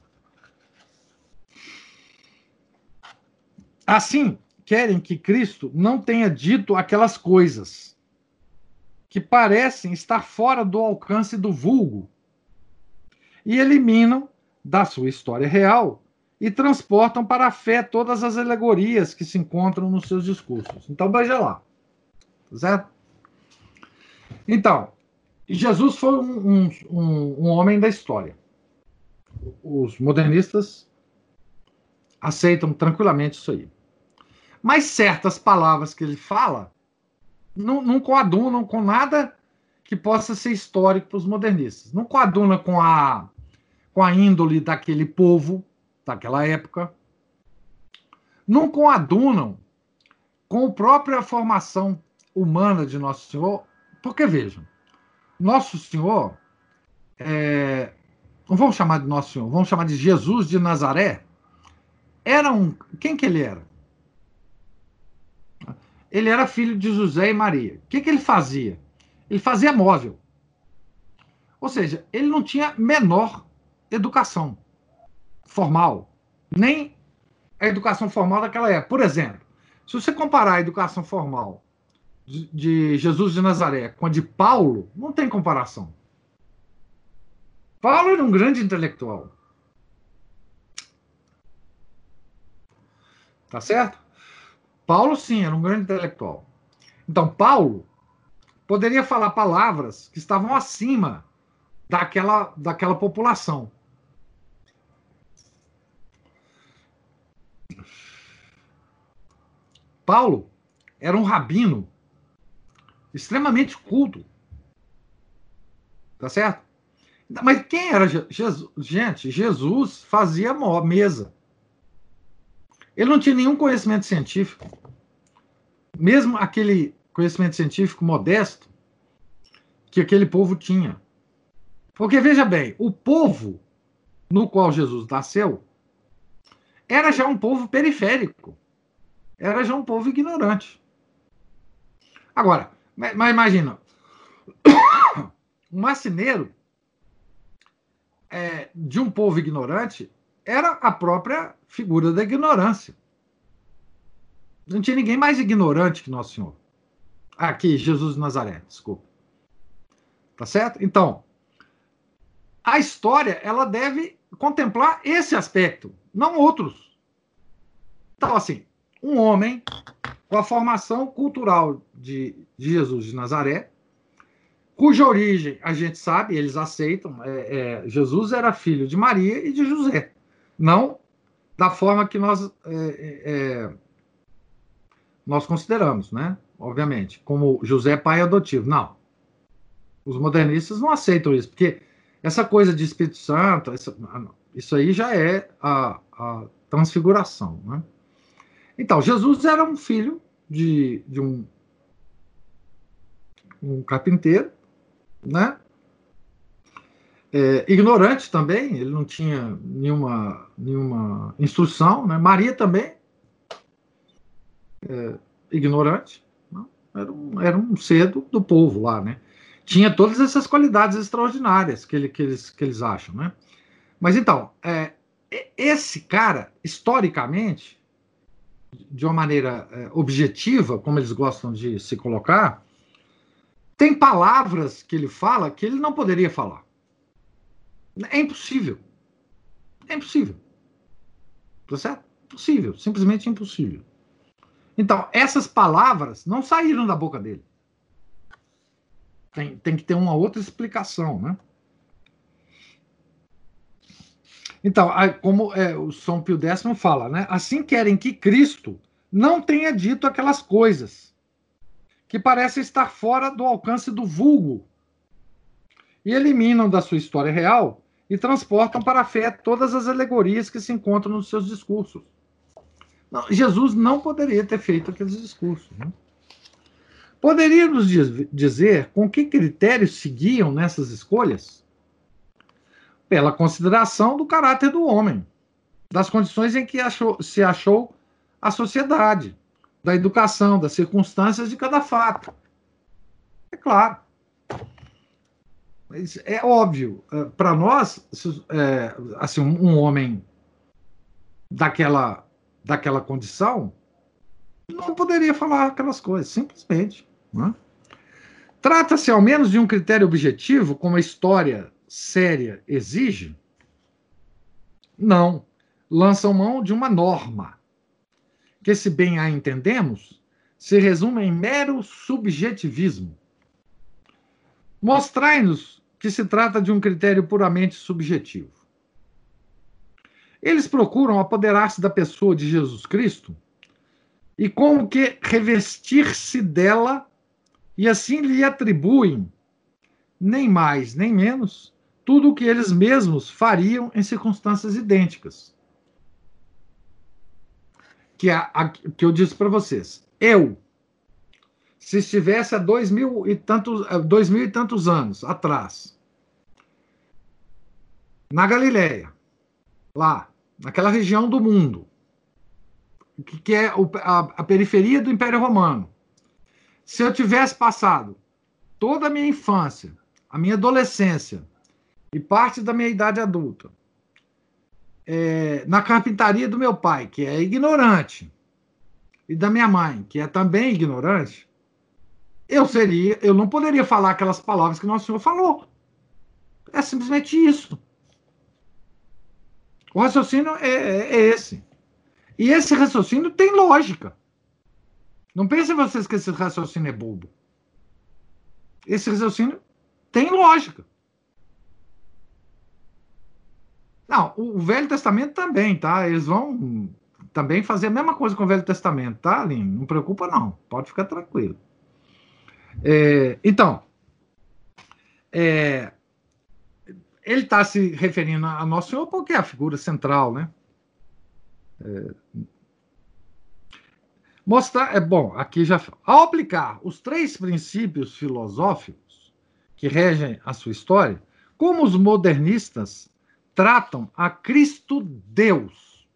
Assim, querem que Cristo não tenha dito aquelas coisas que parecem estar fora do alcance do vulgo e eliminam da sua história real e transportam para a fé todas as alegorias que se encontram nos seus discursos. Então, veja lá. Certo? Então, Jesus foi um, um, um homem da história. Os modernistas aceitam tranquilamente isso aí. Mas certas palavras que ele fala não, não coadunam com nada que possa ser histórico para os modernistas. Não coaduna com a, com a índole daquele povo, daquela época. Não coadunam com a própria formação humana de Nosso Senhor. Porque, vejam, Nosso Senhor, é, não vamos chamar de Nosso Senhor, vamos chamar de Jesus de Nazaré, era um. Quem que ele era? ele era filho de José e Maria. O que, que ele fazia? Ele fazia móvel. Ou seja, ele não tinha menor educação formal, nem a educação formal daquela época. Por exemplo, se você comparar a educação formal de, Jesus de Nazaré com a de Paulo, não tem comparação. Paulo era um grande intelectual. Tá certo? Paulo, sim, era um grande intelectual. Então, Paulo poderia falar palavras que estavam acima daquela, daquela população. Paulo era um rabino extremamente culto. Tá certo? Mas quem era Jesus? Gente, Jesus fazia mesa. Ele não tinha nenhum conhecimento científico. Mesmo aquele conhecimento científico modesto que aquele povo tinha. Porque veja bem, o povo no qual Jesus nasceu era já um povo periférico. Era já um povo ignorante. Agora, mas imagina, um marceneiro é, de um povo ignorante era a própria figura da ignorância. Não tinha ninguém mais ignorante que Nosso Senhor. Aqui, Jesus de Nazaré, desculpa. Tá certo? Então, a história ela deve contemplar esse aspecto, não outros. Então, assim, um homem com a formação cultural de, Jesus de Nazaré, cuja origem a gente sabe, eles aceitam, é, é, Jesus era filho de Maria e de José, não da forma que nós, é, é, nós consideramos, né? Obviamente, como José pai adotivo. Não. Os modernistas não aceitam isso, porque essa coisa de Espírito Santo, essa, isso aí já é a, a transfiguração, né? Então, Jesus era um filho de, de um, um carpinteiro, né? É, ignorante também, ele não tinha nenhuma, nenhuma instrução, né? Maria também, é, ignorante, não? Era, um, era um cedo do povo lá, né? Tinha todas essas qualidades extraordinárias que, ele, que, eles, que eles acham, né? Mas então, é, esse cara, historicamente, de uma maneira é, objetiva, como eles gostam de se colocar, tem palavras que ele fala que ele não poderia falar. É impossível. É impossível. Tá certo? Impossível. Simplesmente impossível. Então, essas palavras não saíram da boca dele. Tem, tem que ter uma outra explicação, né? Então, como é, o São Pio X fala, né? Assim querem que Cristo não tenha dito aquelas coisas que parecem estar fora do alcance do vulgo e eliminam da sua história real e transportam para a fé todas as alegorias que se encontram nos seus discursos. Não, Jesus não poderia ter feito aqueles discursos. Né? Poderia nos dizer com que critérios seguiam nessas escolhas? Pela consideração do caráter do homem, das condições em que achou, se achou a sociedade, da educação, das circunstâncias de cada fato. É claro. É óbvio, é, para nós, é, assim, um homem daquela, daquela condição não poderia falar aquelas coisas, simplesmente. Né? Trata-se ao menos de um critério objetivo, como a história séria exige? Não. Lançam mão de uma norma, que, se bem a entendemos, se resume em mero subjetivismo. Mostrai-nos que se trata de um critério puramente subjetivo. Eles procuram apoderar-se da pessoa de Jesus Cristo e como que revestir-se dela e assim lhe atribuem, nem mais nem menos, tudo o que eles mesmos fariam em circunstâncias idênticas. Que, a, a que eu disse para vocês. Eu, se estivesse há dois mil e tantos, dois mil e tantos anos atrás, na Galileia, lá, naquela região do mundo, que, que é o, a, a periferia do Império Romano, se eu tivesse passado toda a minha infância, a minha adolescência e parte da minha idade adulta é, na carpintaria do meu pai, que é ignorante, e da minha mãe, que é também ignorante, eu seria, eu não poderia falar aquelas palavras que nosso Senhor falou. É simplesmente isso. O raciocínio é, é, é esse. E esse raciocínio tem lógica. Não pensem vocês que esse raciocínio é bobo. Esse raciocínio tem lógica. Não, o Velho Testamento também, tá? Eles vão também fazer a mesma coisa com o Velho Testamento, tá, Aline? Não preocupa, não. Pode ficar tranquilo. É, então, é, ele está se referindo a Nosso Senhor porque é a figura central, né? É, mostrar, é bom, aqui já. Ao aplicar os três princípios filosóficos que regem a sua história, como os modernistas tratam a Cristo Deus.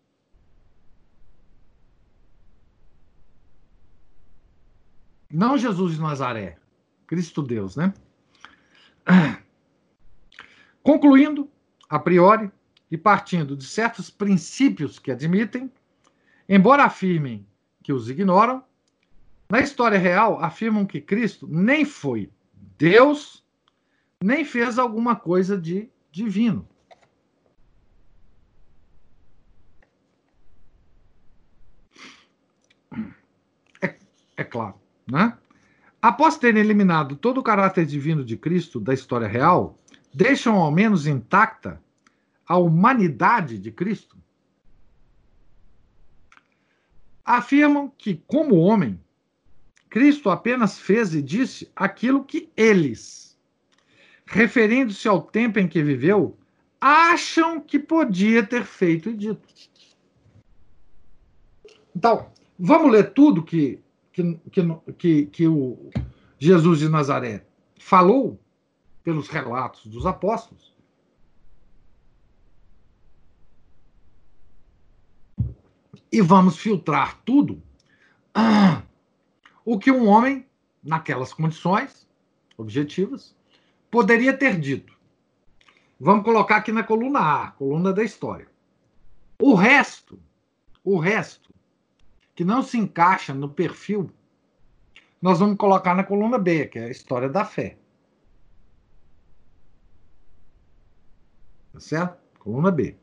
Não Jesus de Nazaré, Cristo Deus, né? Concluindo, a priori, e partindo de certos princípios que admitem, embora afirmem que os ignoram, na história real afirmam que Cristo nem foi Deus, nem fez alguma coisa de divino. É, claro, né? Após terem eliminado todo o caráter divino de Cristo da história real, deixam ao menos intacta a humanidade de Cristo? Afirmam que, como homem, Cristo apenas fez e disse aquilo que eles, referindo-se ao tempo em que viveu, acham que podia ter feito e dito. Então, vamos ler tudo que, que, que, que o Jesus de Nazaré falou pelos relatos dos apóstolos. E vamos filtrar tudo ah, o que um homem, naquelas condições objetivas, poderia ter dito. Vamos colocar aqui na coluna A, coluna da história. O resto, o resto, que não se encaixa no perfil, nós vamos colocar na coluna B, que é a história da fé. Tá certo? Coluna B.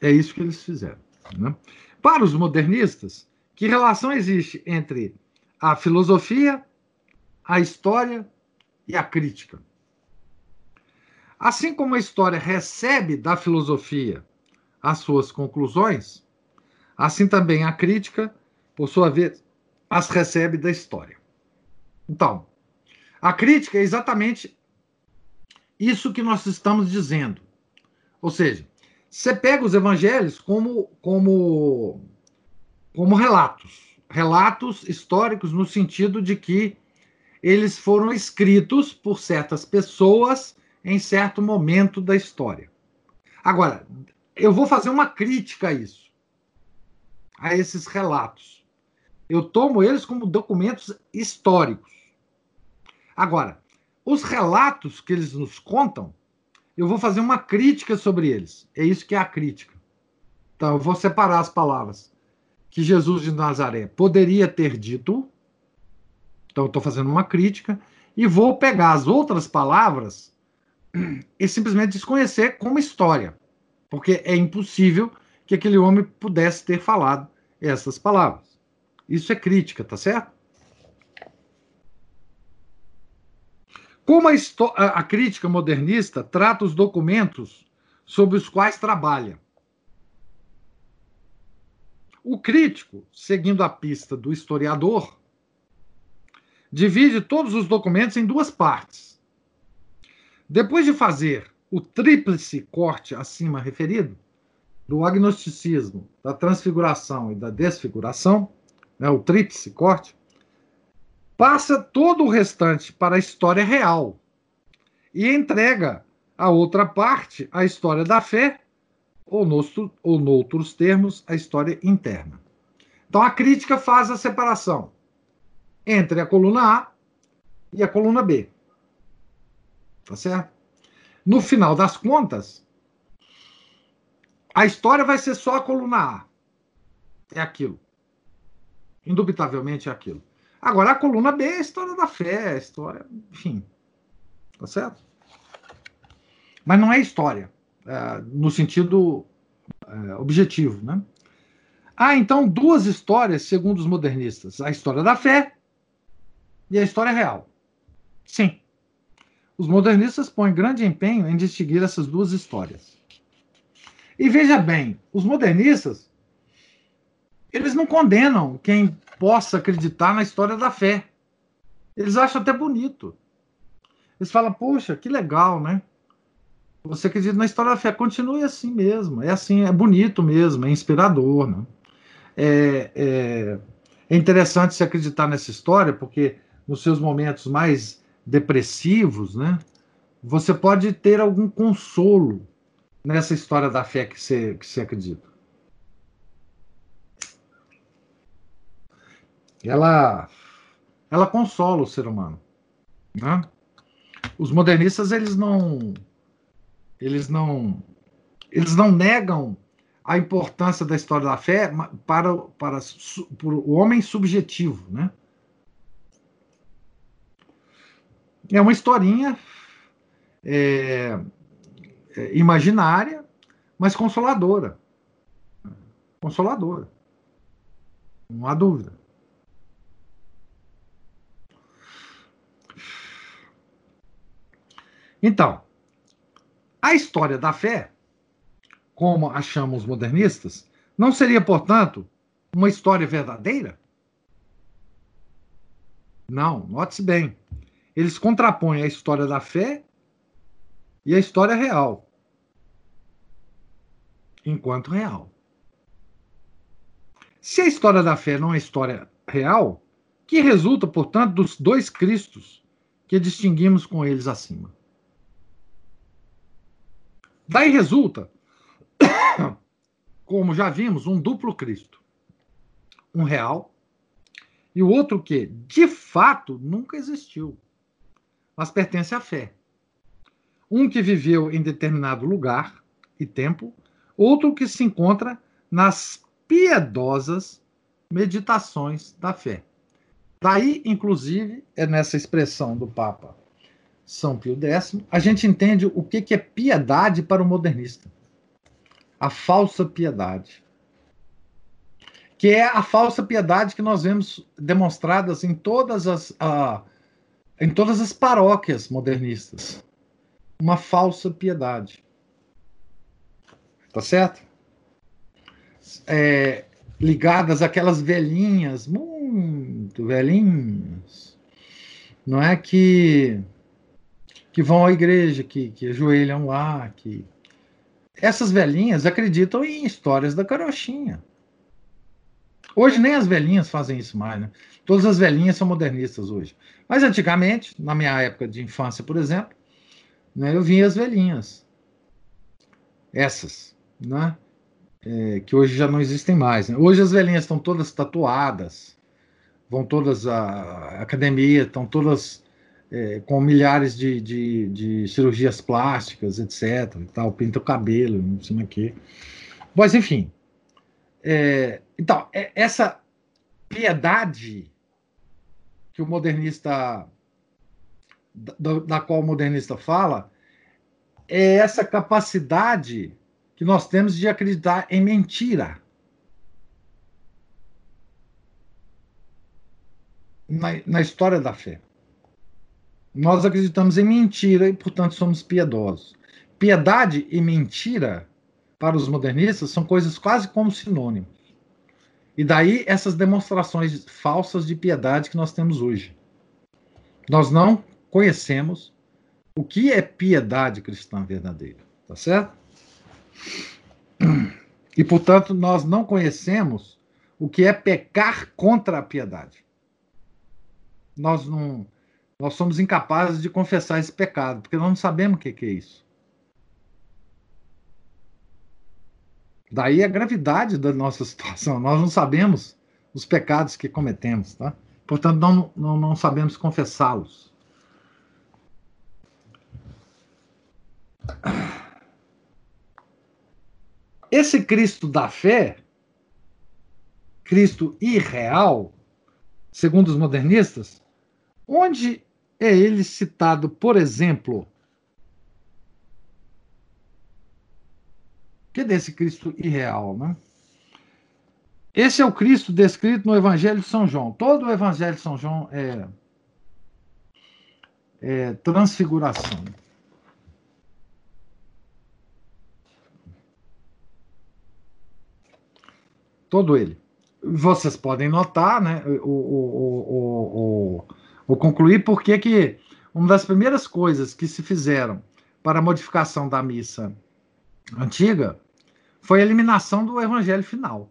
É isso que eles fizeram. Né? Para os modernistas, que relação existe entre a filosofia, a história e a crítica? Assim como a história recebe da filosofia as suas conclusões, assim também a crítica, por sua vez, as recebe da história. Então, a crítica é exatamente isso que nós estamos dizendo. Ou seja, você pega os evangelhos como, como, como relatos, relatos históricos no sentido de que eles foram escritos por certas pessoas em certo momento da história. Agora, eu vou fazer uma crítica a isso, a esses relatos. Eu tomo eles como documentos históricos. Agora, os relatos que eles nos contam, eu vou fazer uma crítica sobre eles. É isso que é a crítica. Então, eu vou separar as palavras que Jesus de Nazaré poderia ter dito. Então, eu estou fazendo uma crítica. E vou pegar as outras palavras e simplesmente desconhecer como história. Porque é impossível que aquele homem pudesse ter falado essas palavras. Isso é crítica, tá certo? Como a, a, crítica modernista trata os documentos sobre os quais trabalha? O crítico, seguindo a pista do historiador, divide todos os documentos em duas partes. Depois de fazer o tríplice corte acima referido, do agnosticismo, da transfiguração e da desfiguração, né, o tríplice corte, passa todo o restante para a história real e entrega a outra parte a história da fé, ou, nos, ou noutros termos, a história interna. Então a crítica faz a separação entre a coluna A e a coluna B. Tá certo? No final das contas, a história vai ser só a coluna A. É aquilo. Indubitavelmente é aquilo. Agora, a coluna B é a história da fé, a história. Enfim. Tá certo? Mas não é história, é, no sentido é, objetivo, né? Há, então, duas histórias, segundo os modernistas: a história da fé e a história real. Sim. Os modernistas põem grande empenho em distinguir essas duas histórias. E veja bem, os modernistas eles não condenam quem possa acreditar na história da fé. Eles acham até bonito. Eles falam, poxa, que legal, né? Você acredita na história da fé, continue assim mesmo. É assim, é bonito mesmo, é inspirador, né? É, é, é interessante se acreditar nessa história, porque nos seus momentos mais depressivos, né? Você pode ter algum consolo nessa história da fé que você, que você acredita. Ela, ela consola o ser humano, né? Os modernistas eles não, eles não, eles não negam a importância da história da fé para, para, para o homem subjetivo, né? É uma historinha é, é, imaginária, mas consoladora. Consoladora. Não há dúvida. Então, a história da fé, como a chamam os modernistas, não seria, portanto, uma história verdadeira? Não, note-se bem eles contrapõem a história da fé e a história real, enquanto real. Se a história da fé não é história real, que resulta, portanto, dos dois Cristos que distinguimos com eles acima. Daí resulta, como já vimos, um duplo Cristo. Um real e o outro que, de fato, nunca existiu mas pertence à fé. Um que viveu em determinado lugar e tempo, outro que se encontra nas piedosas meditações da fé. Daí, inclusive, é nessa expressão do Papa São Pio X, a gente entende o que é piedade para o modernista. A falsa piedade. Que é a falsa piedade que nós vemos demonstradas em todas as. Em todas as paróquias modernistas. Uma falsa piedade. Tá certo? É, ligadas àquelas velhinhas, muito velhinhas, não é que que vão à igreja, que, que ajoelham lá, que essas velhinhas acreditam em histórias da carochinha. Hoje nem as velhinhas fazem isso mais, né? Todas as velhinhas são modernistas hoje. Mas antigamente, na minha época de infância, por exemplo, né, eu via as velhinhas. Essas, né? É, que hoje já não existem mais. Né? Hoje as velhinhas estão todas tatuadas, vão todas à academia, estão todas é, com milhares de, de, de, cirurgias plásticas, etc. E tal, pinta o cabelo, não sei o que. Mas, enfim. É, então, é, essa piedade que o modernista, da, da qual o modernista fala, é essa capacidade que nós temos de acreditar em mentira. Na, na história da fé. Nós acreditamos em mentira e, portanto, somos piedosos. Piedade e mentira, para os modernistas, são coisas quase como sinônimos. E daí essas demonstrações falsas de piedade que nós temos hoje. Nós não conhecemos o que é piedade cristã verdadeira, tá certo? E portanto nós não conhecemos o que é pecar contra a piedade. Nós não nós somos incapazes de confessar esse pecado, porque nós não sabemos o que é isso. Daí a gravidade da nossa situação. Nós não sabemos os pecados que cometemos, tá? Portanto, não, não, não sabemos confessá-los. Esse Cristo da fé, Cristo irreal, segundo os modernistas, onde é ele citado, por exemplo? Que é desse Cristo irreal, né? Esse é o Cristo descrito no Evangelho de São João. Todo o Evangelho de São João é, é transfiguração. Todo ele. Vocês podem notar, né? O, o, o, o, o concluir porque que uma das primeiras coisas que se fizeram para a modificação da missa antiga foi a eliminação do evangelho final.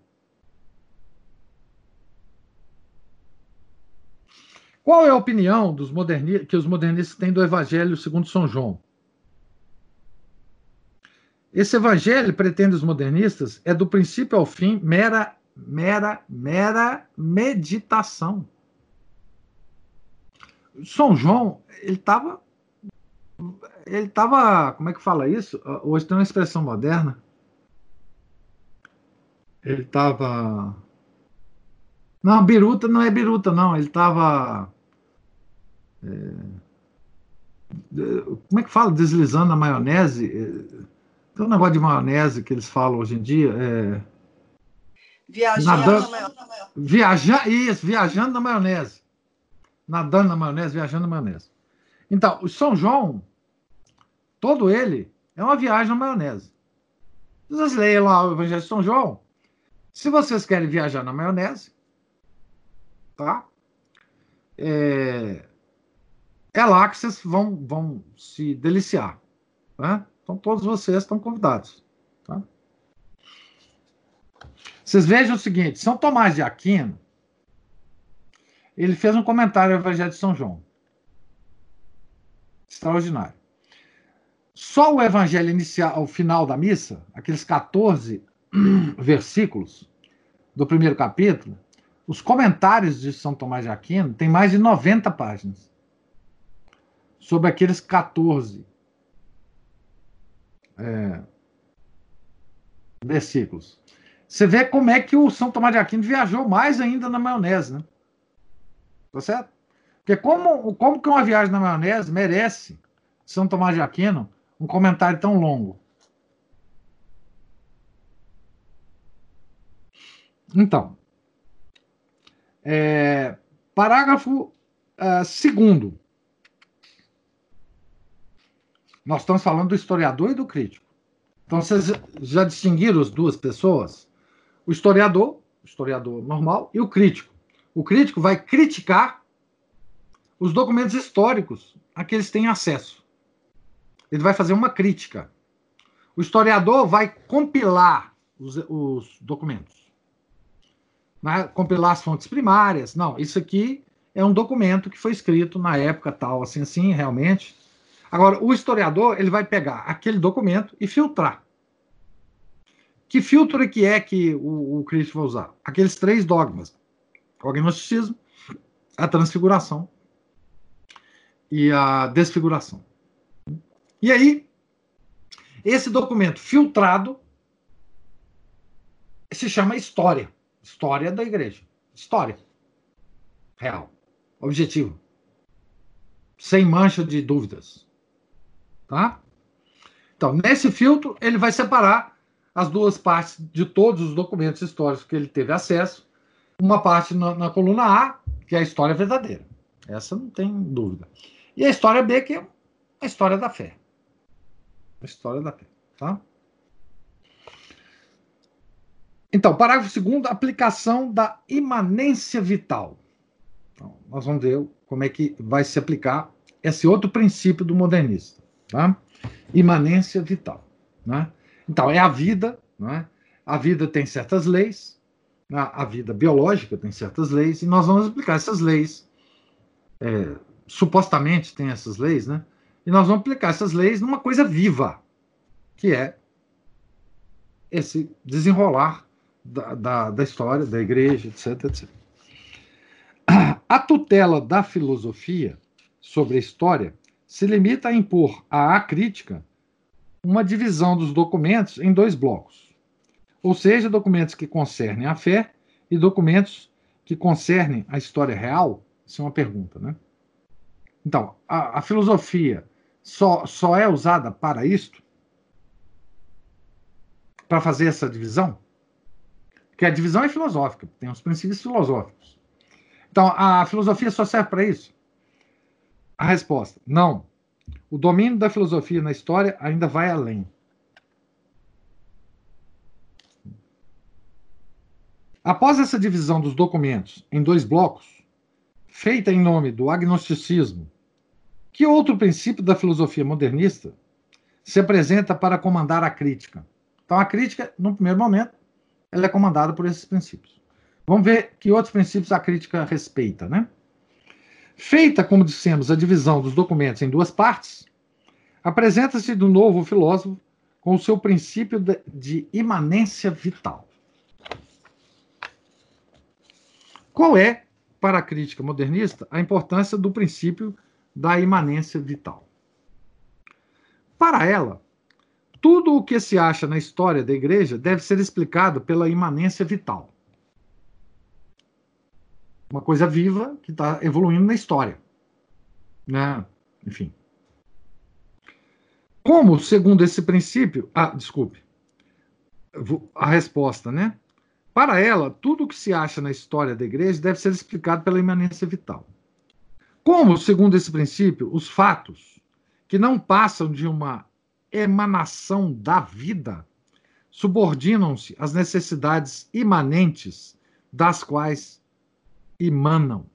Qual é a opinião dos que os modernistas têm do Evangelho segundo São João? Esse evangelho, pretende os modernistas, é do princípio ao fim mera, mera, mera meditação. São João, ele estava. Ele estava. Como é que fala isso? Hoje tem uma expressão moderna. Ele estava. Não, biruta não é biruta, não. Ele estava. É, como é que fala? Deslizando na maionese. Tem um negócio de maionese que eles falam hoje em dia. É, viajando nadando, na maionese. Viaja, isso, viajando na maionese. Nadando na maionese, viajando na maionese. Então, o São João, todo ele, é uma viagem na maionese. Vocês leem lá o Evangelho de São João. Se vocês querem viajar na maionese, tá? É, é lá que vocês vão, vão se deliciar. Né? Então, todos vocês estão convidados. Tá? Vocês vejam o seguinte: São Tomás de Aquino, ele fez um comentário ao Evangelho de São João. Extraordinário. Só o Evangelho inicial, o final da missa, aqueles 14 versículos do primeiro capítulo, os comentários de São Tomás de Aquino têm mais de 90 páginas sobre aqueles 14 é, versículos. Você vê como é que o São Tomás de Aquino viajou mais ainda na maionese, né? Tá certo? Porque como, como que uma viagem na maionese merece, São Tomás de Aquino, um comentário tão longo? Então, é, parágrafo uh, segundo. Nós estamos falando do historiador e do crítico. Então, vocês já distinguiram as duas pessoas? O historiador, o historiador normal, e o crítico. O crítico vai criticar os documentos históricos a que eles têm acesso. Ele vai fazer uma crítica. O historiador vai compilar os, os documentos. Vai compilar as fontes primárias. Não, isso aqui é um documento que foi escrito na época tal, assim, assim, realmente Agora, o historiador ele vai pegar aquele documento e filtrar. Que filtro que é que o, o Cristo vai usar? Aqueles três dogmas: o agnosticismo, a transfiguração e a desfiguração. E aí, esse documento filtrado se chama história. História da igreja. História. Real. Objetivo. Sem mancha de dúvidas. Tá? Então, nesse filtro, ele vai separar as duas partes de todos os documentos históricos que ele teve acesso. Uma parte na, na coluna A, que é a história verdadeira. Essa não tem dúvida. E a história B, que é a história da fé. A história da fé. Tá? Então, parágrafo 2 aplicação da imanência vital. Então, nós vamos ver como é que vai se aplicar esse outro princípio do modernista. Tá? Imanência vital. Né? Então, é a vida. Né? A vida tem certas leis, né? a vida biológica tem certas leis, e nós vamos aplicar essas leis. É, supostamente tem essas leis, né? E nós vamos aplicar essas leis numa coisa viva, que é esse desenrolar da, da, da história, da igreja, etc, etc. A tutela da filosofia sobre a história se limita a impor à crítica uma divisão dos documentos em dois blocos, ou seja, documentos que concernem a fé e documentos que concernem a história real. Isso é uma pergunta, né? Então, a, a filosofia só, só é usada para isto? Para fazer essa divisão? Porque a divisão é filosófica, tem os princípios filosóficos. Então, a filosofia só serve para isso? A resposta: não. O domínio da filosofia na história ainda vai além. Após essa divisão dos documentos em dois blocos, feita em nome do agnosticismo, que outro princípio da filosofia modernista se apresenta para comandar a crítica? Então, a crítica, no primeiro momento, ela é comandada por esses princípios. Vamos ver que outros princípios a crítica respeita, né? Feita, como dissemos, a divisão dos documentos em duas partes, apresenta-se do novo filósofo com o seu princípio de imanência vital. Qual é, para a crítica modernista, a importância do princípio da imanência vital? Para ela, tudo o que se acha na história da igreja deve ser explicado pela imanência vital uma coisa viva que está evoluindo na história. Né? Enfim. Como, segundo esse princípio. Ah, desculpe. A resposta, né? Para ela, tudo o que se acha na história da igreja deve ser explicado pela imanência vital. Como, segundo esse princípio, os fatos que não passam de uma emanação da vida subordinam-se às necessidades imanentes das quais emanam.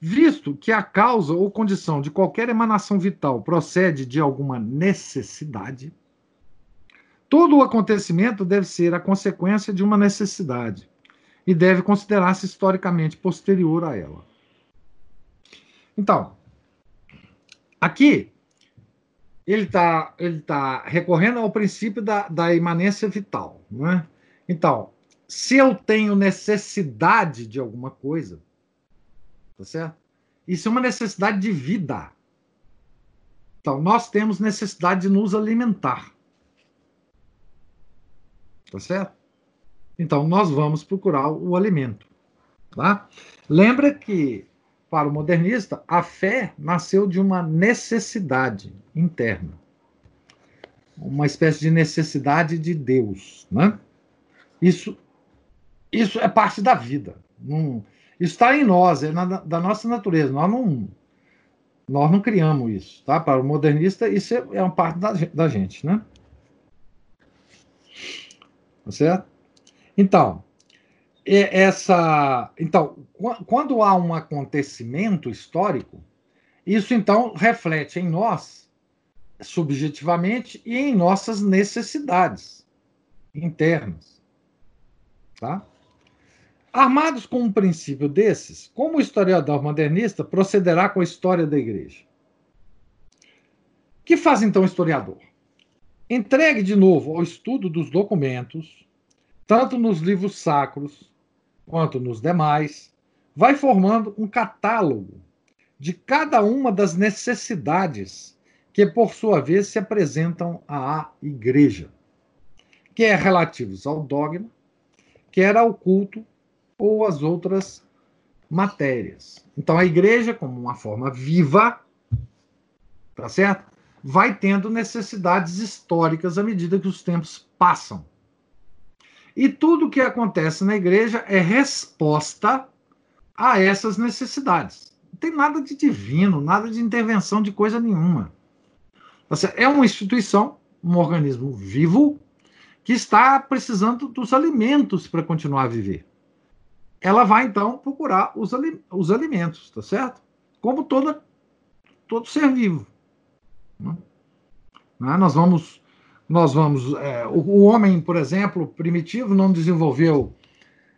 Visto que a causa ou condição de qualquer emanação vital procede de alguma necessidade, todo o acontecimento deve ser a consequência de uma necessidade e deve considerar-se historicamente posterior a ela. Então, aqui ele está ele tá recorrendo ao princípio da, da imanência vital. Não é? Então, se eu tenho necessidade de alguma coisa, tá certo? Isso é uma necessidade de vida. Então, nós temos necessidade de nos alimentar. Tá certo? Então, nós vamos procurar o alimento. Tá? Lembra que, para o modernista, a fé nasceu de uma necessidade interna. Uma espécie de necessidade de Deus. Né? Isso isso é parte da vida. Não, isso está em nós, é na, da nossa natureza. Nós não, nós não criamos isso, tá? Para o modernista, isso é, é uma parte da, da gente, né? Tá certo? Então, essa, então, quando há um acontecimento histórico, isso então reflete em nós subjetivamente e em nossas necessidades internas, tá? Armados com um princípio desses, como o historiador modernista procederá com a história da igreja? que faz então o historiador? Entregue de novo ao estudo dos documentos, tanto nos livros sacros quanto nos demais, vai formando um catálogo de cada uma das necessidades que, por sua vez, se apresentam à igreja, que é relativos ao dogma, quer ao culto ou as outras matérias. Então a igreja, como uma forma viva, tá certo? Vai tendo necessidades históricas à medida que os tempos passam. E tudo que acontece na igreja é resposta a essas necessidades. Não tem nada de divino, nada de intervenção de coisa nenhuma. É uma instituição, um organismo vivo, que está precisando dos alimentos para continuar a viver ela vai então procurar os, os alimentos, tá certo? Como toda, todo ser vivo. Né? Nós vamos, nós vamos, é, o, o, homem, por exemplo, primitivo, não desenvolveu,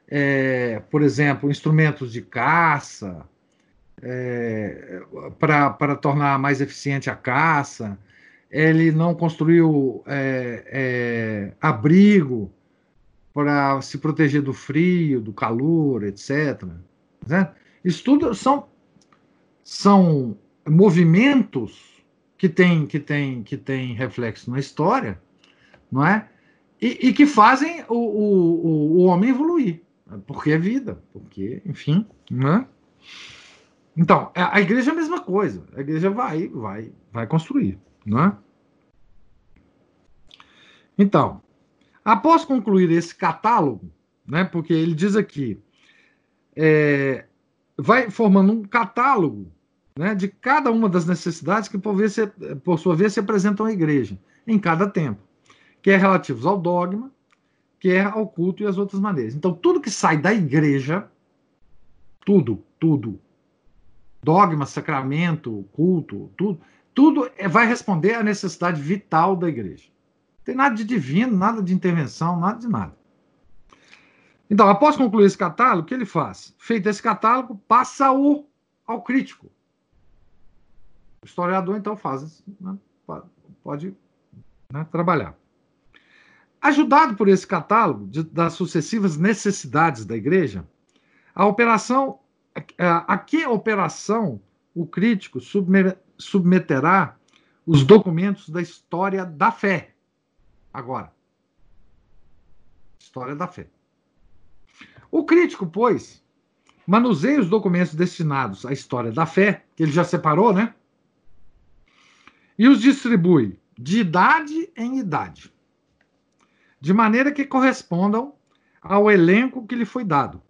é, por exemplo, instrumentos de caça é, para tornar mais eficiente a caça. Ele não construiu é, é, abrigo para se proteger do frio, do calor, etc. Né? Isso tudo são, são movimentos que têm que tem, que tem reflexo na história, não é? E, e que fazem o, o, o homem evoluir, porque é vida, porque, enfim, né? Então, a igreja é a mesma coisa. A igreja vai, vai, vai construir, né? Então, após concluir esse catálogo, né? Porque ele diz aqui, é, vai formando um catálogo né, de cada uma das necessidades que, por, vez, por sua vez, se apresentam à igreja, em cada tempo, que é relativos ao dogma, que é ao culto e as outras maneiras. Então, tudo que sai da igreja, tudo, tudo, dogma, sacramento, culto, tudo, tudo é, vai responder à necessidade vital da igreja. Não tem nada de divino, nada de intervenção, nada de nada. Então, após concluir esse catálogo, o que ele faz? Feito esse catálogo, passa-o ao crítico. O historiador, então, faz, né, pode né, trabalhar. Ajudado por esse catálogo de, das sucessivas necessidades da igreja, a operação, a, a que operação o crítico submeterá os documentos da história da fé. Agora, história da fé. O crítico, pois, manuseia os documentos destinados à história da fé, que ele já separou, né? E os distribui de idade em idade, de maneira que correspondam ao elenco que lhe foi dado.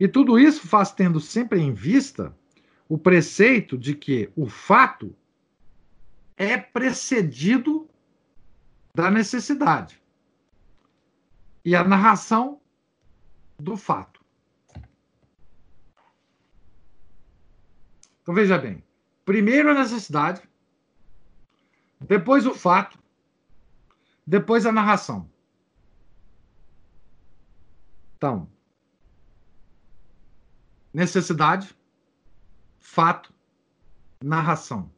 E tudo isso faz tendo sempre em vista o preceito de que o fato é precedido da necessidade e a narração do fato. Então veja bem: primeiro a necessidade, depois o fato, depois a narração. Então, necessidade, fato, narração.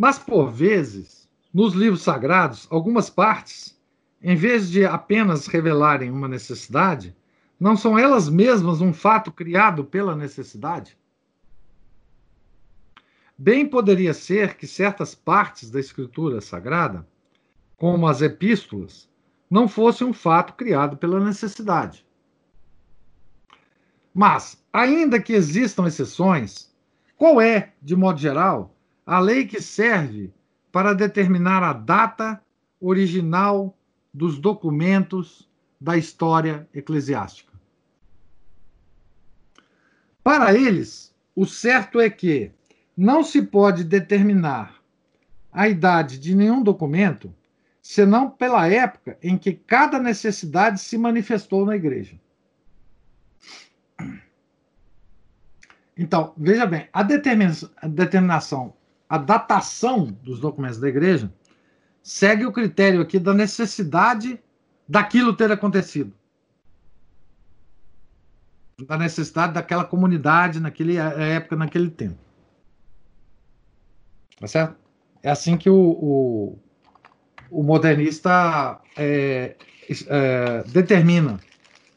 Mas, por vezes, nos livros sagrados, algumas partes, em vez de apenas revelarem uma necessidade, não são elas mesmas um fato criado pela necessidade? Bem poderia ser que certas partes da Escritura Sagrada, como as epístolas, não fossem um fato criado pela necessidade. Mas, ainda que existam exceções, qual é, de modo geral, a lei que serve para determinar a data original dos documentos da história eclesiástica? Para eles, o certo é que não se pode determinar a idade de nenhum documento senão pela época em que cada necessidade se manifestou na igreja. Então, veja bem, a, determinação, a datação dos documentos da igreja segue o critério aqui da necessidade daquilo ter acontecido. Da necessidade daquela comunidade naquela época, naquele tempo. Tá certo? É assim que o, o, o modernista é, é, determina,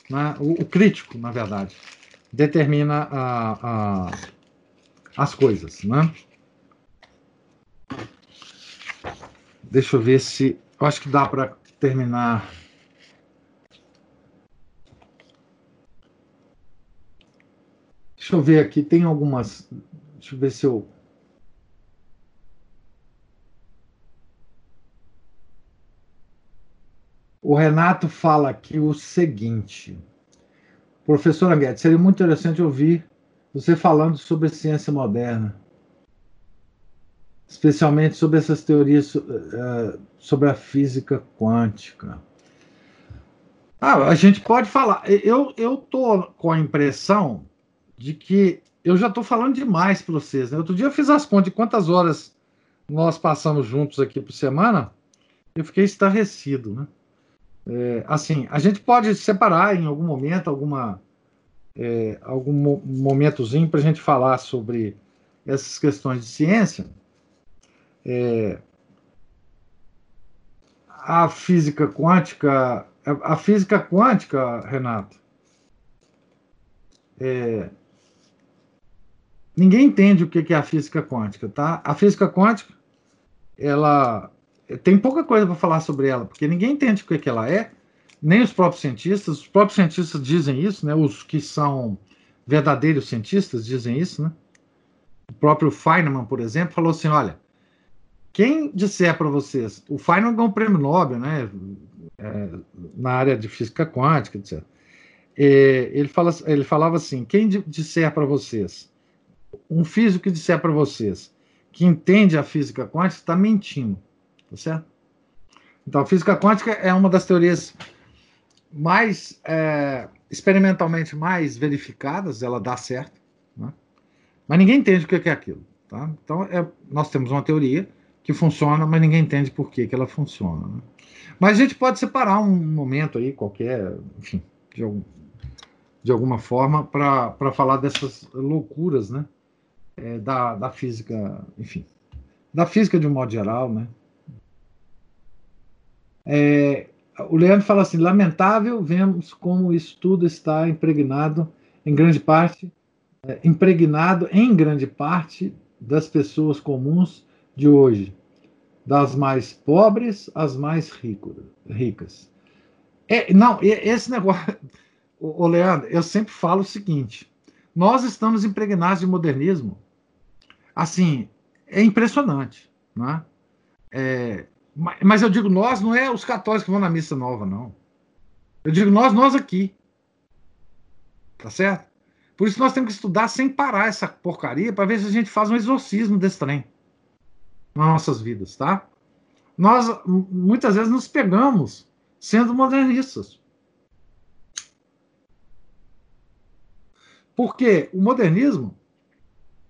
né? o, o, crítico, na verdade, determina a, a, as coisas. Né? Deixa eu ver se. Eu acho que dá para terminar. Deixa eu ver aqui, tem algumas. Deixa eu ver se eu O Renato fala aqui o seguinte. Professor Guedes, seria muito interessante ouvir você falando sobre ciência moderna, especialmente sobre essas teorias uh, sobre a física quântica. Ah, a gente pode falar. Eu eu tô com a impressão de que eu já estou falando demais para vocês. Né? Outro dia eu fiz as contas de quantas horas nós passamos juntos aqui por semana. Eu fiquei estarrecido, né? É, assim, a gente pode separar em algum momento, alguma, é, algum momentozinho para a gente falar sobre essas questões de ciência. É, a física quântica, a física quântica, Renato, é, ninguém entende o que é a física quântica, tá? A física quântica, ela tem pouca coisa para falar sobre ela, porque ninguém entende o que, que ela é, nem os próprios cientistas. Os próprios cientistas dizem isso, né? Os que são verdadeiros cientistas dizem isso, né? O próprio Feynman, por exemplo, falou assim: olha, quem disser para vocês, o Feynman ganhou um prêmio Nobel, né? É, na área de física quântica, etc. É, ele, fala, ele falava assim: quem disser para vocês, um físico que disser para vocês que entende a física quântica está mentindo, tá certo? Então, física quântica é uma das teorias mais é, experimentalmente mais verificadas, ela dá certo, né? mas ninguém entende o que é aquilo. Tá? Então, é, nós temos uma teoria que funciona, mas ninguém entende por que, que ela funciona. Né? Mas a gente pode separar um momento aí, qualquer, enfim, de, algum, de alguma forma, para falar dessas loucuras né? É, da, da física, enfim, da física de um modo geral, né? É, o Leandro fala assim: lamentável, vemos como isso tudo está impregnado em grande parte, é, impregnado em grande parte das pessoas comuns de hoje, das mais pobres às mais rico, ricas. É, não, esse negócio, o Leandro, eu sempre falo o seguinte: nós estamos impregnados de modernismo. Assim, é impressionante, né? É, mas eu digo nós, não é os católicos que vão na missa nova, não. Eu digo nós, nós aqui. Tá certo? Por isso nós temos que estudar sem parar essa porcaria para ver se a gente faz um exorcismo desse trem nas nossas vidas, tá? Nós muitas vezes nos pegamos sendo modernistas. Porque o modernismo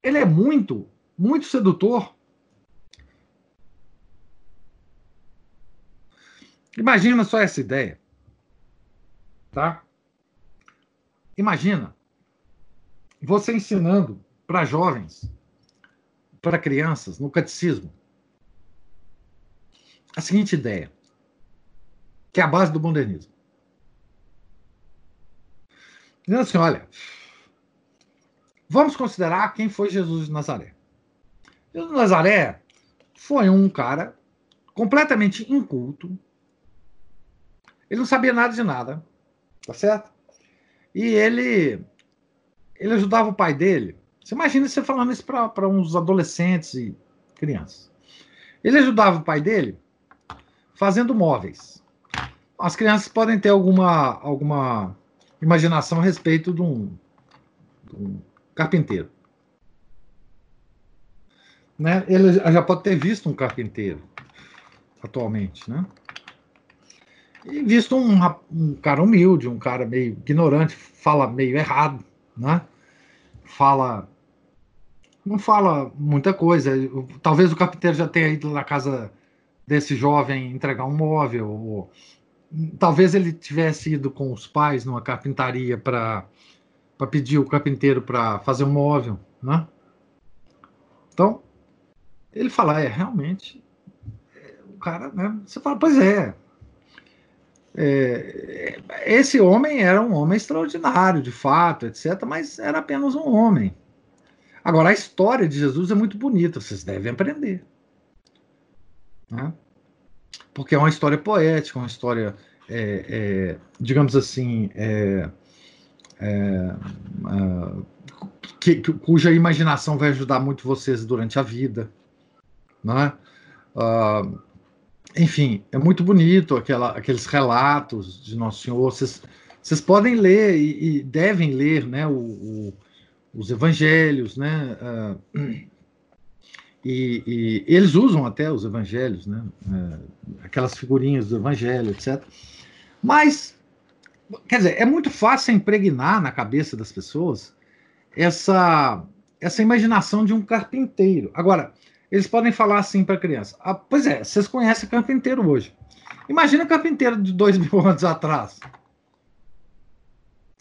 ele é muito, muito sedutor Imagina só essa ideia. Tá? Imagina você ensinando para jovens, para crianças, no catecismo, a seguinte ideia, que é a base do modernismo. Dizendo assim: olha, vamos considerar quem foi Jesus de Nazaré. Jesus de Nazaré foi um cara completamente inculto, ele não sabia nada de nada, tá certo? E ele ele ajudava o pai dele. Você imagina você falando isso para uns adolescentes e crianças. Ele ajudava o pai dele fazendo móveis. As crianças podem ter alguma, alguma imaginação a respeito de um, de um carpinteiro. Né? Ele já pode ter visto um carpinteiro atualmente, né? E visto um, um, cara humilde, um cara meio ignorante, fala meio errado, né? Fala. Não fala muita coisa. Talvez o carpinteiro já tenha ido na casa desse jovem entregar um móvel, ou talvez ele tivesse ido com os pais numa carpintaria para pedir o carpinteiro para fazer um móvel, né? Então, ele fala, é, realmente, é, o cara, né? Você fala, pois é, é, esse homem era um homem extraordinário, de fato, etc., mas era apenas um homem. Agora, a história de Jesus é muito bonita, vocês devem aprender. Né? Porque é uma história poética, uma história, é, é, digamos assim, é, é, que, cuja imaginação vai ajudar muito vocês durante a vida. Né? Uh, enfim, é muito bonito aquela, aqueles relatos de Nosso Senhor. Vocês, podem ler e, e devem ler né, o, o, os evangelhos, né? Uh, e, e, eles usam até os evangelhos, né? Uh, aquelas figurinhas do evangelho, etc. Mas, quer dizer, é muito fácil impregnar na cabeça das pessoas essa, essa imaginação de um carpinteiro. Agora, eles podem falar assim para a criança: ah, Pois é, vocês conhecem carpinteiro hoje. Imagina carpinteiro de dois mil anos atrás.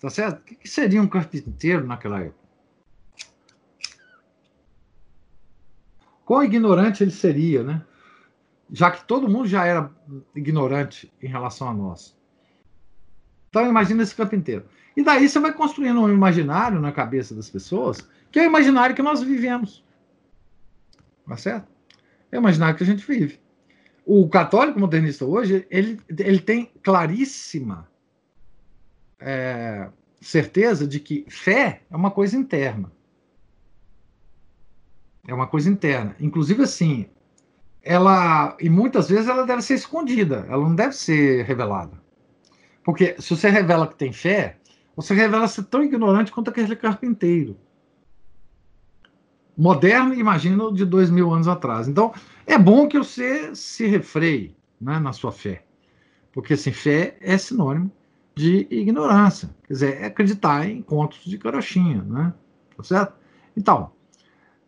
Tá certo? O que seria um carpinteiro naquela época? Quão ignorante ele seria, né? já que todo mundo já era ignorante em relação a nós. Então imagina esse campo inteiro. E daí você vai construindo um imaginário na cabeça das pessoas, que é o imaginário que nós vivemos. Tá certo? É imaginário que a gente vive. O católico modernista hoje, ele, ele tem claríssima é, certeza de que fé é uma coisa interna. É uma coisa interna. Inclusive, assim, ela, e muitas vezes ela deve ser escondida, ela não deve ser revelada. Porque se você revela que tem fé, você revela ser tão ignorante quanto aquele carpinteiro. Moderno, imagino, de dois mil anos atrás. Então, é bom que você se refreie né, na sua fé. Porque, assim, fé é sinônimo de ignorância. Quer dizer, é acreditar em contos de carochinha, né? Tá certo? Então,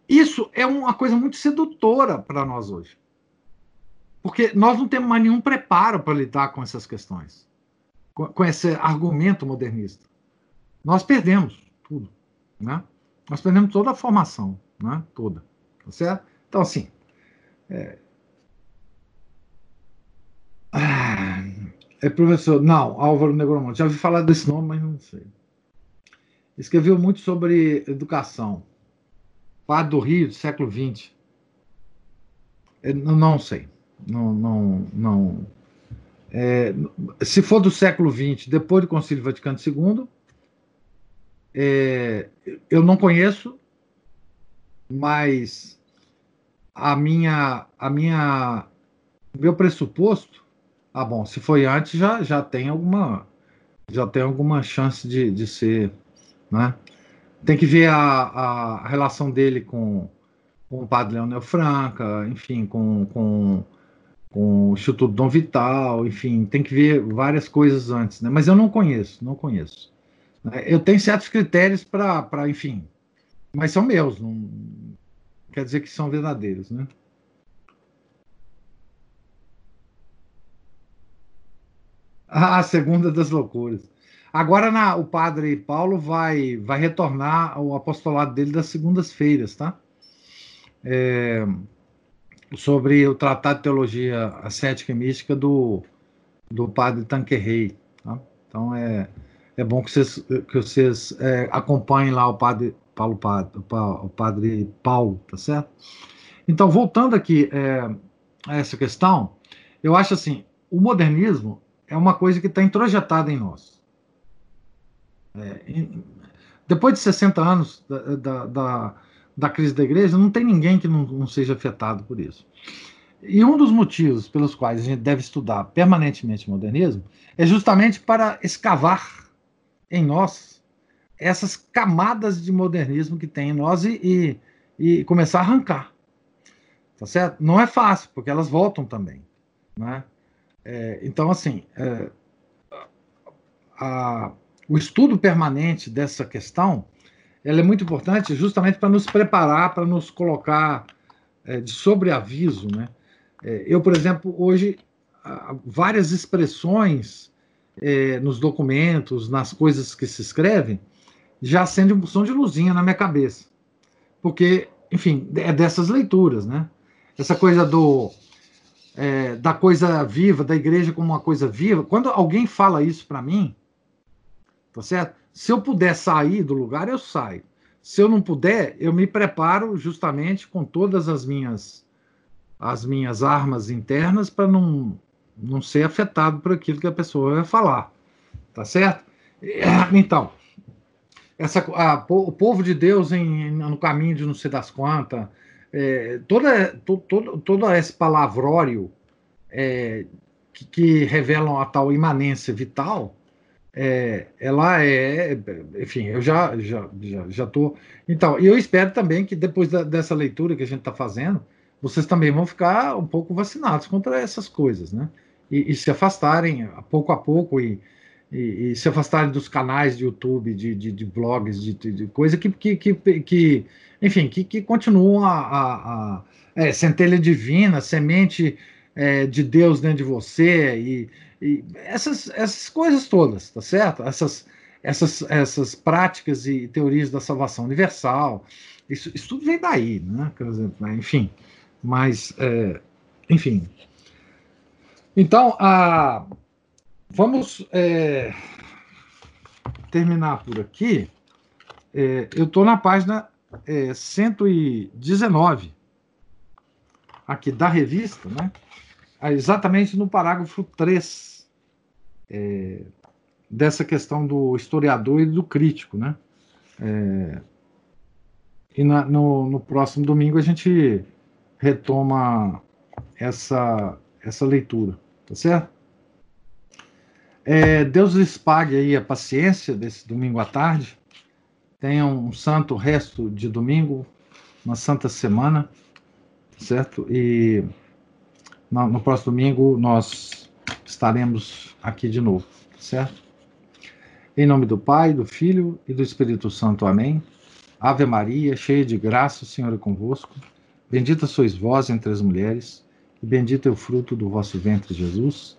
isso é uma coisa muito sedutora para nós hoje. Porque nós não temos mais nenhum preparo para lidar com essas questões, com, com esse argumento modernista. Nós perdemos tudo, né? Nós perdemos toda a formação, né? Toda, tá certo? Então, assim, é... Ah, é professor, não, Álvaro Negromonte. Já ouvi falar desse nome, mas não sei. Escreveu muito sobre educação. Padre do Rio, do século XX. É, não, não sei. Não, não, não. É, se for do século XX, depois do Concílio Vaticano II, é, eu não conheço, mas a minha, a minha, meu pressuposto ah, bom, se foi antes, já, já tem alguma já tem alguma chance de, de ser, né? Tem que ver a, a relação dele com, com o padre Leonel Franca, enfim, com, com, com o Instituto Dom Vital, enfim, tem que ver várias coisas antes, né? Mas eu não conheço, não conheço. Né? Eu tenho certos critérios para, enfim, mas são meus, não quer dizer que são verdadeiros, né? A segunda das loucuras. Agora na, o padre Paulo vai, vai retornar ao apostolado dele das segundas-feiras, tá? É, sobre o Tratado de Teologia Ascética e Mística do, do padre Tanquerrey. Tá? Então é, é bom que vocês, que vocês é, acompanhem lá o padre Paulo, o padre Paulo, tá certo? Então, voltando aqui é, a essa questão, eu acho assim, o modernismo é uma coisa que está introjetada em nós. É, depois de 60 anos da, da, da, da, crise da igreja, não tem ninguém que não, não seja afetado por isso. E um dos motivos pelos quais a gente deve estudar permanentemente o modernismo é justamente para escavar em nós essas camadas de modernismo que tem em nós e, e, e começar a arrancar. Tá certo? Não é fácil, porque elas voltam também. Né? É, então, assim, é, a, o estudo permanente dessa questão ela é muito importante justamente para nos preparar, para nos colocar é, de sobreaviso. Né? É, eu, por exemplo, hoje, várias expressões é, nos documentos, nas coisas que se escrevem, já acendem um som de luzinha na minha cabeça. Porque, enfim, é dessas leituras, né? Essa coisa do é, da coisa viva, da igreja como uma coisa viva, quando alguém fala isso para mim, tá certo? Se eu puder sair do lugar, eu saio. Se eu não puder, eu me preparo justamente com todas as minhas as minhas armas internas para não não ser afetado por aquilo que a pessoa vai falar, tá certo? Então, essa, a, o povo de Deus em, no caminho de não sei das quantas, é, toda, to, todo, todo esse palavrório é, que, que, revelam a tal imanência vital, é, ela é, enfim, eu já já já já tô. Então, eu espero também que depois da, dessa leitura que a gente está fazendo, vocês também vão ficar um pouco vacinados contra essas coisas, né? E, e se afastarem pouco a pouco e, e, e, se afastarem dos canais de YouTube, de, de, de blogs, de, de, coisa que, que, que, que enfim, que, que continuam a, a, a é, centelha divina, semente é, de Deus dentro de você e, e, essas, essas coisas todas, tá certo? Essas, essas, essas práticas e teorias da salvação universal, isso, isso tudo vem daí, né? Enfim, mas, é, enfim, Então, a, vamos é, terminar por aqui. É, eu estou na página é, 119 aqui da revista, né? exatamente no parágrafo 3 é, dessa questão do historiador e do crítico. Né? É, e na, no, no próximo domingo a gente retoma essa, essa leitura, tá certo? É, Deus lhes pague aí a paciência desse domingo à tarde. Tenham um santo resto de domingo, uma santa semana, certo? E no, no próximo domingo nós estaremos aqui de novo, certo? Em nome do Pai, do Filho e do Espírito Santo. Amém. Ave Maria, cheia de graça, o Senhor é convosco. Bendita sois vós entre as mulheres, e bendito é o fruto do vosso ventre, Jesus.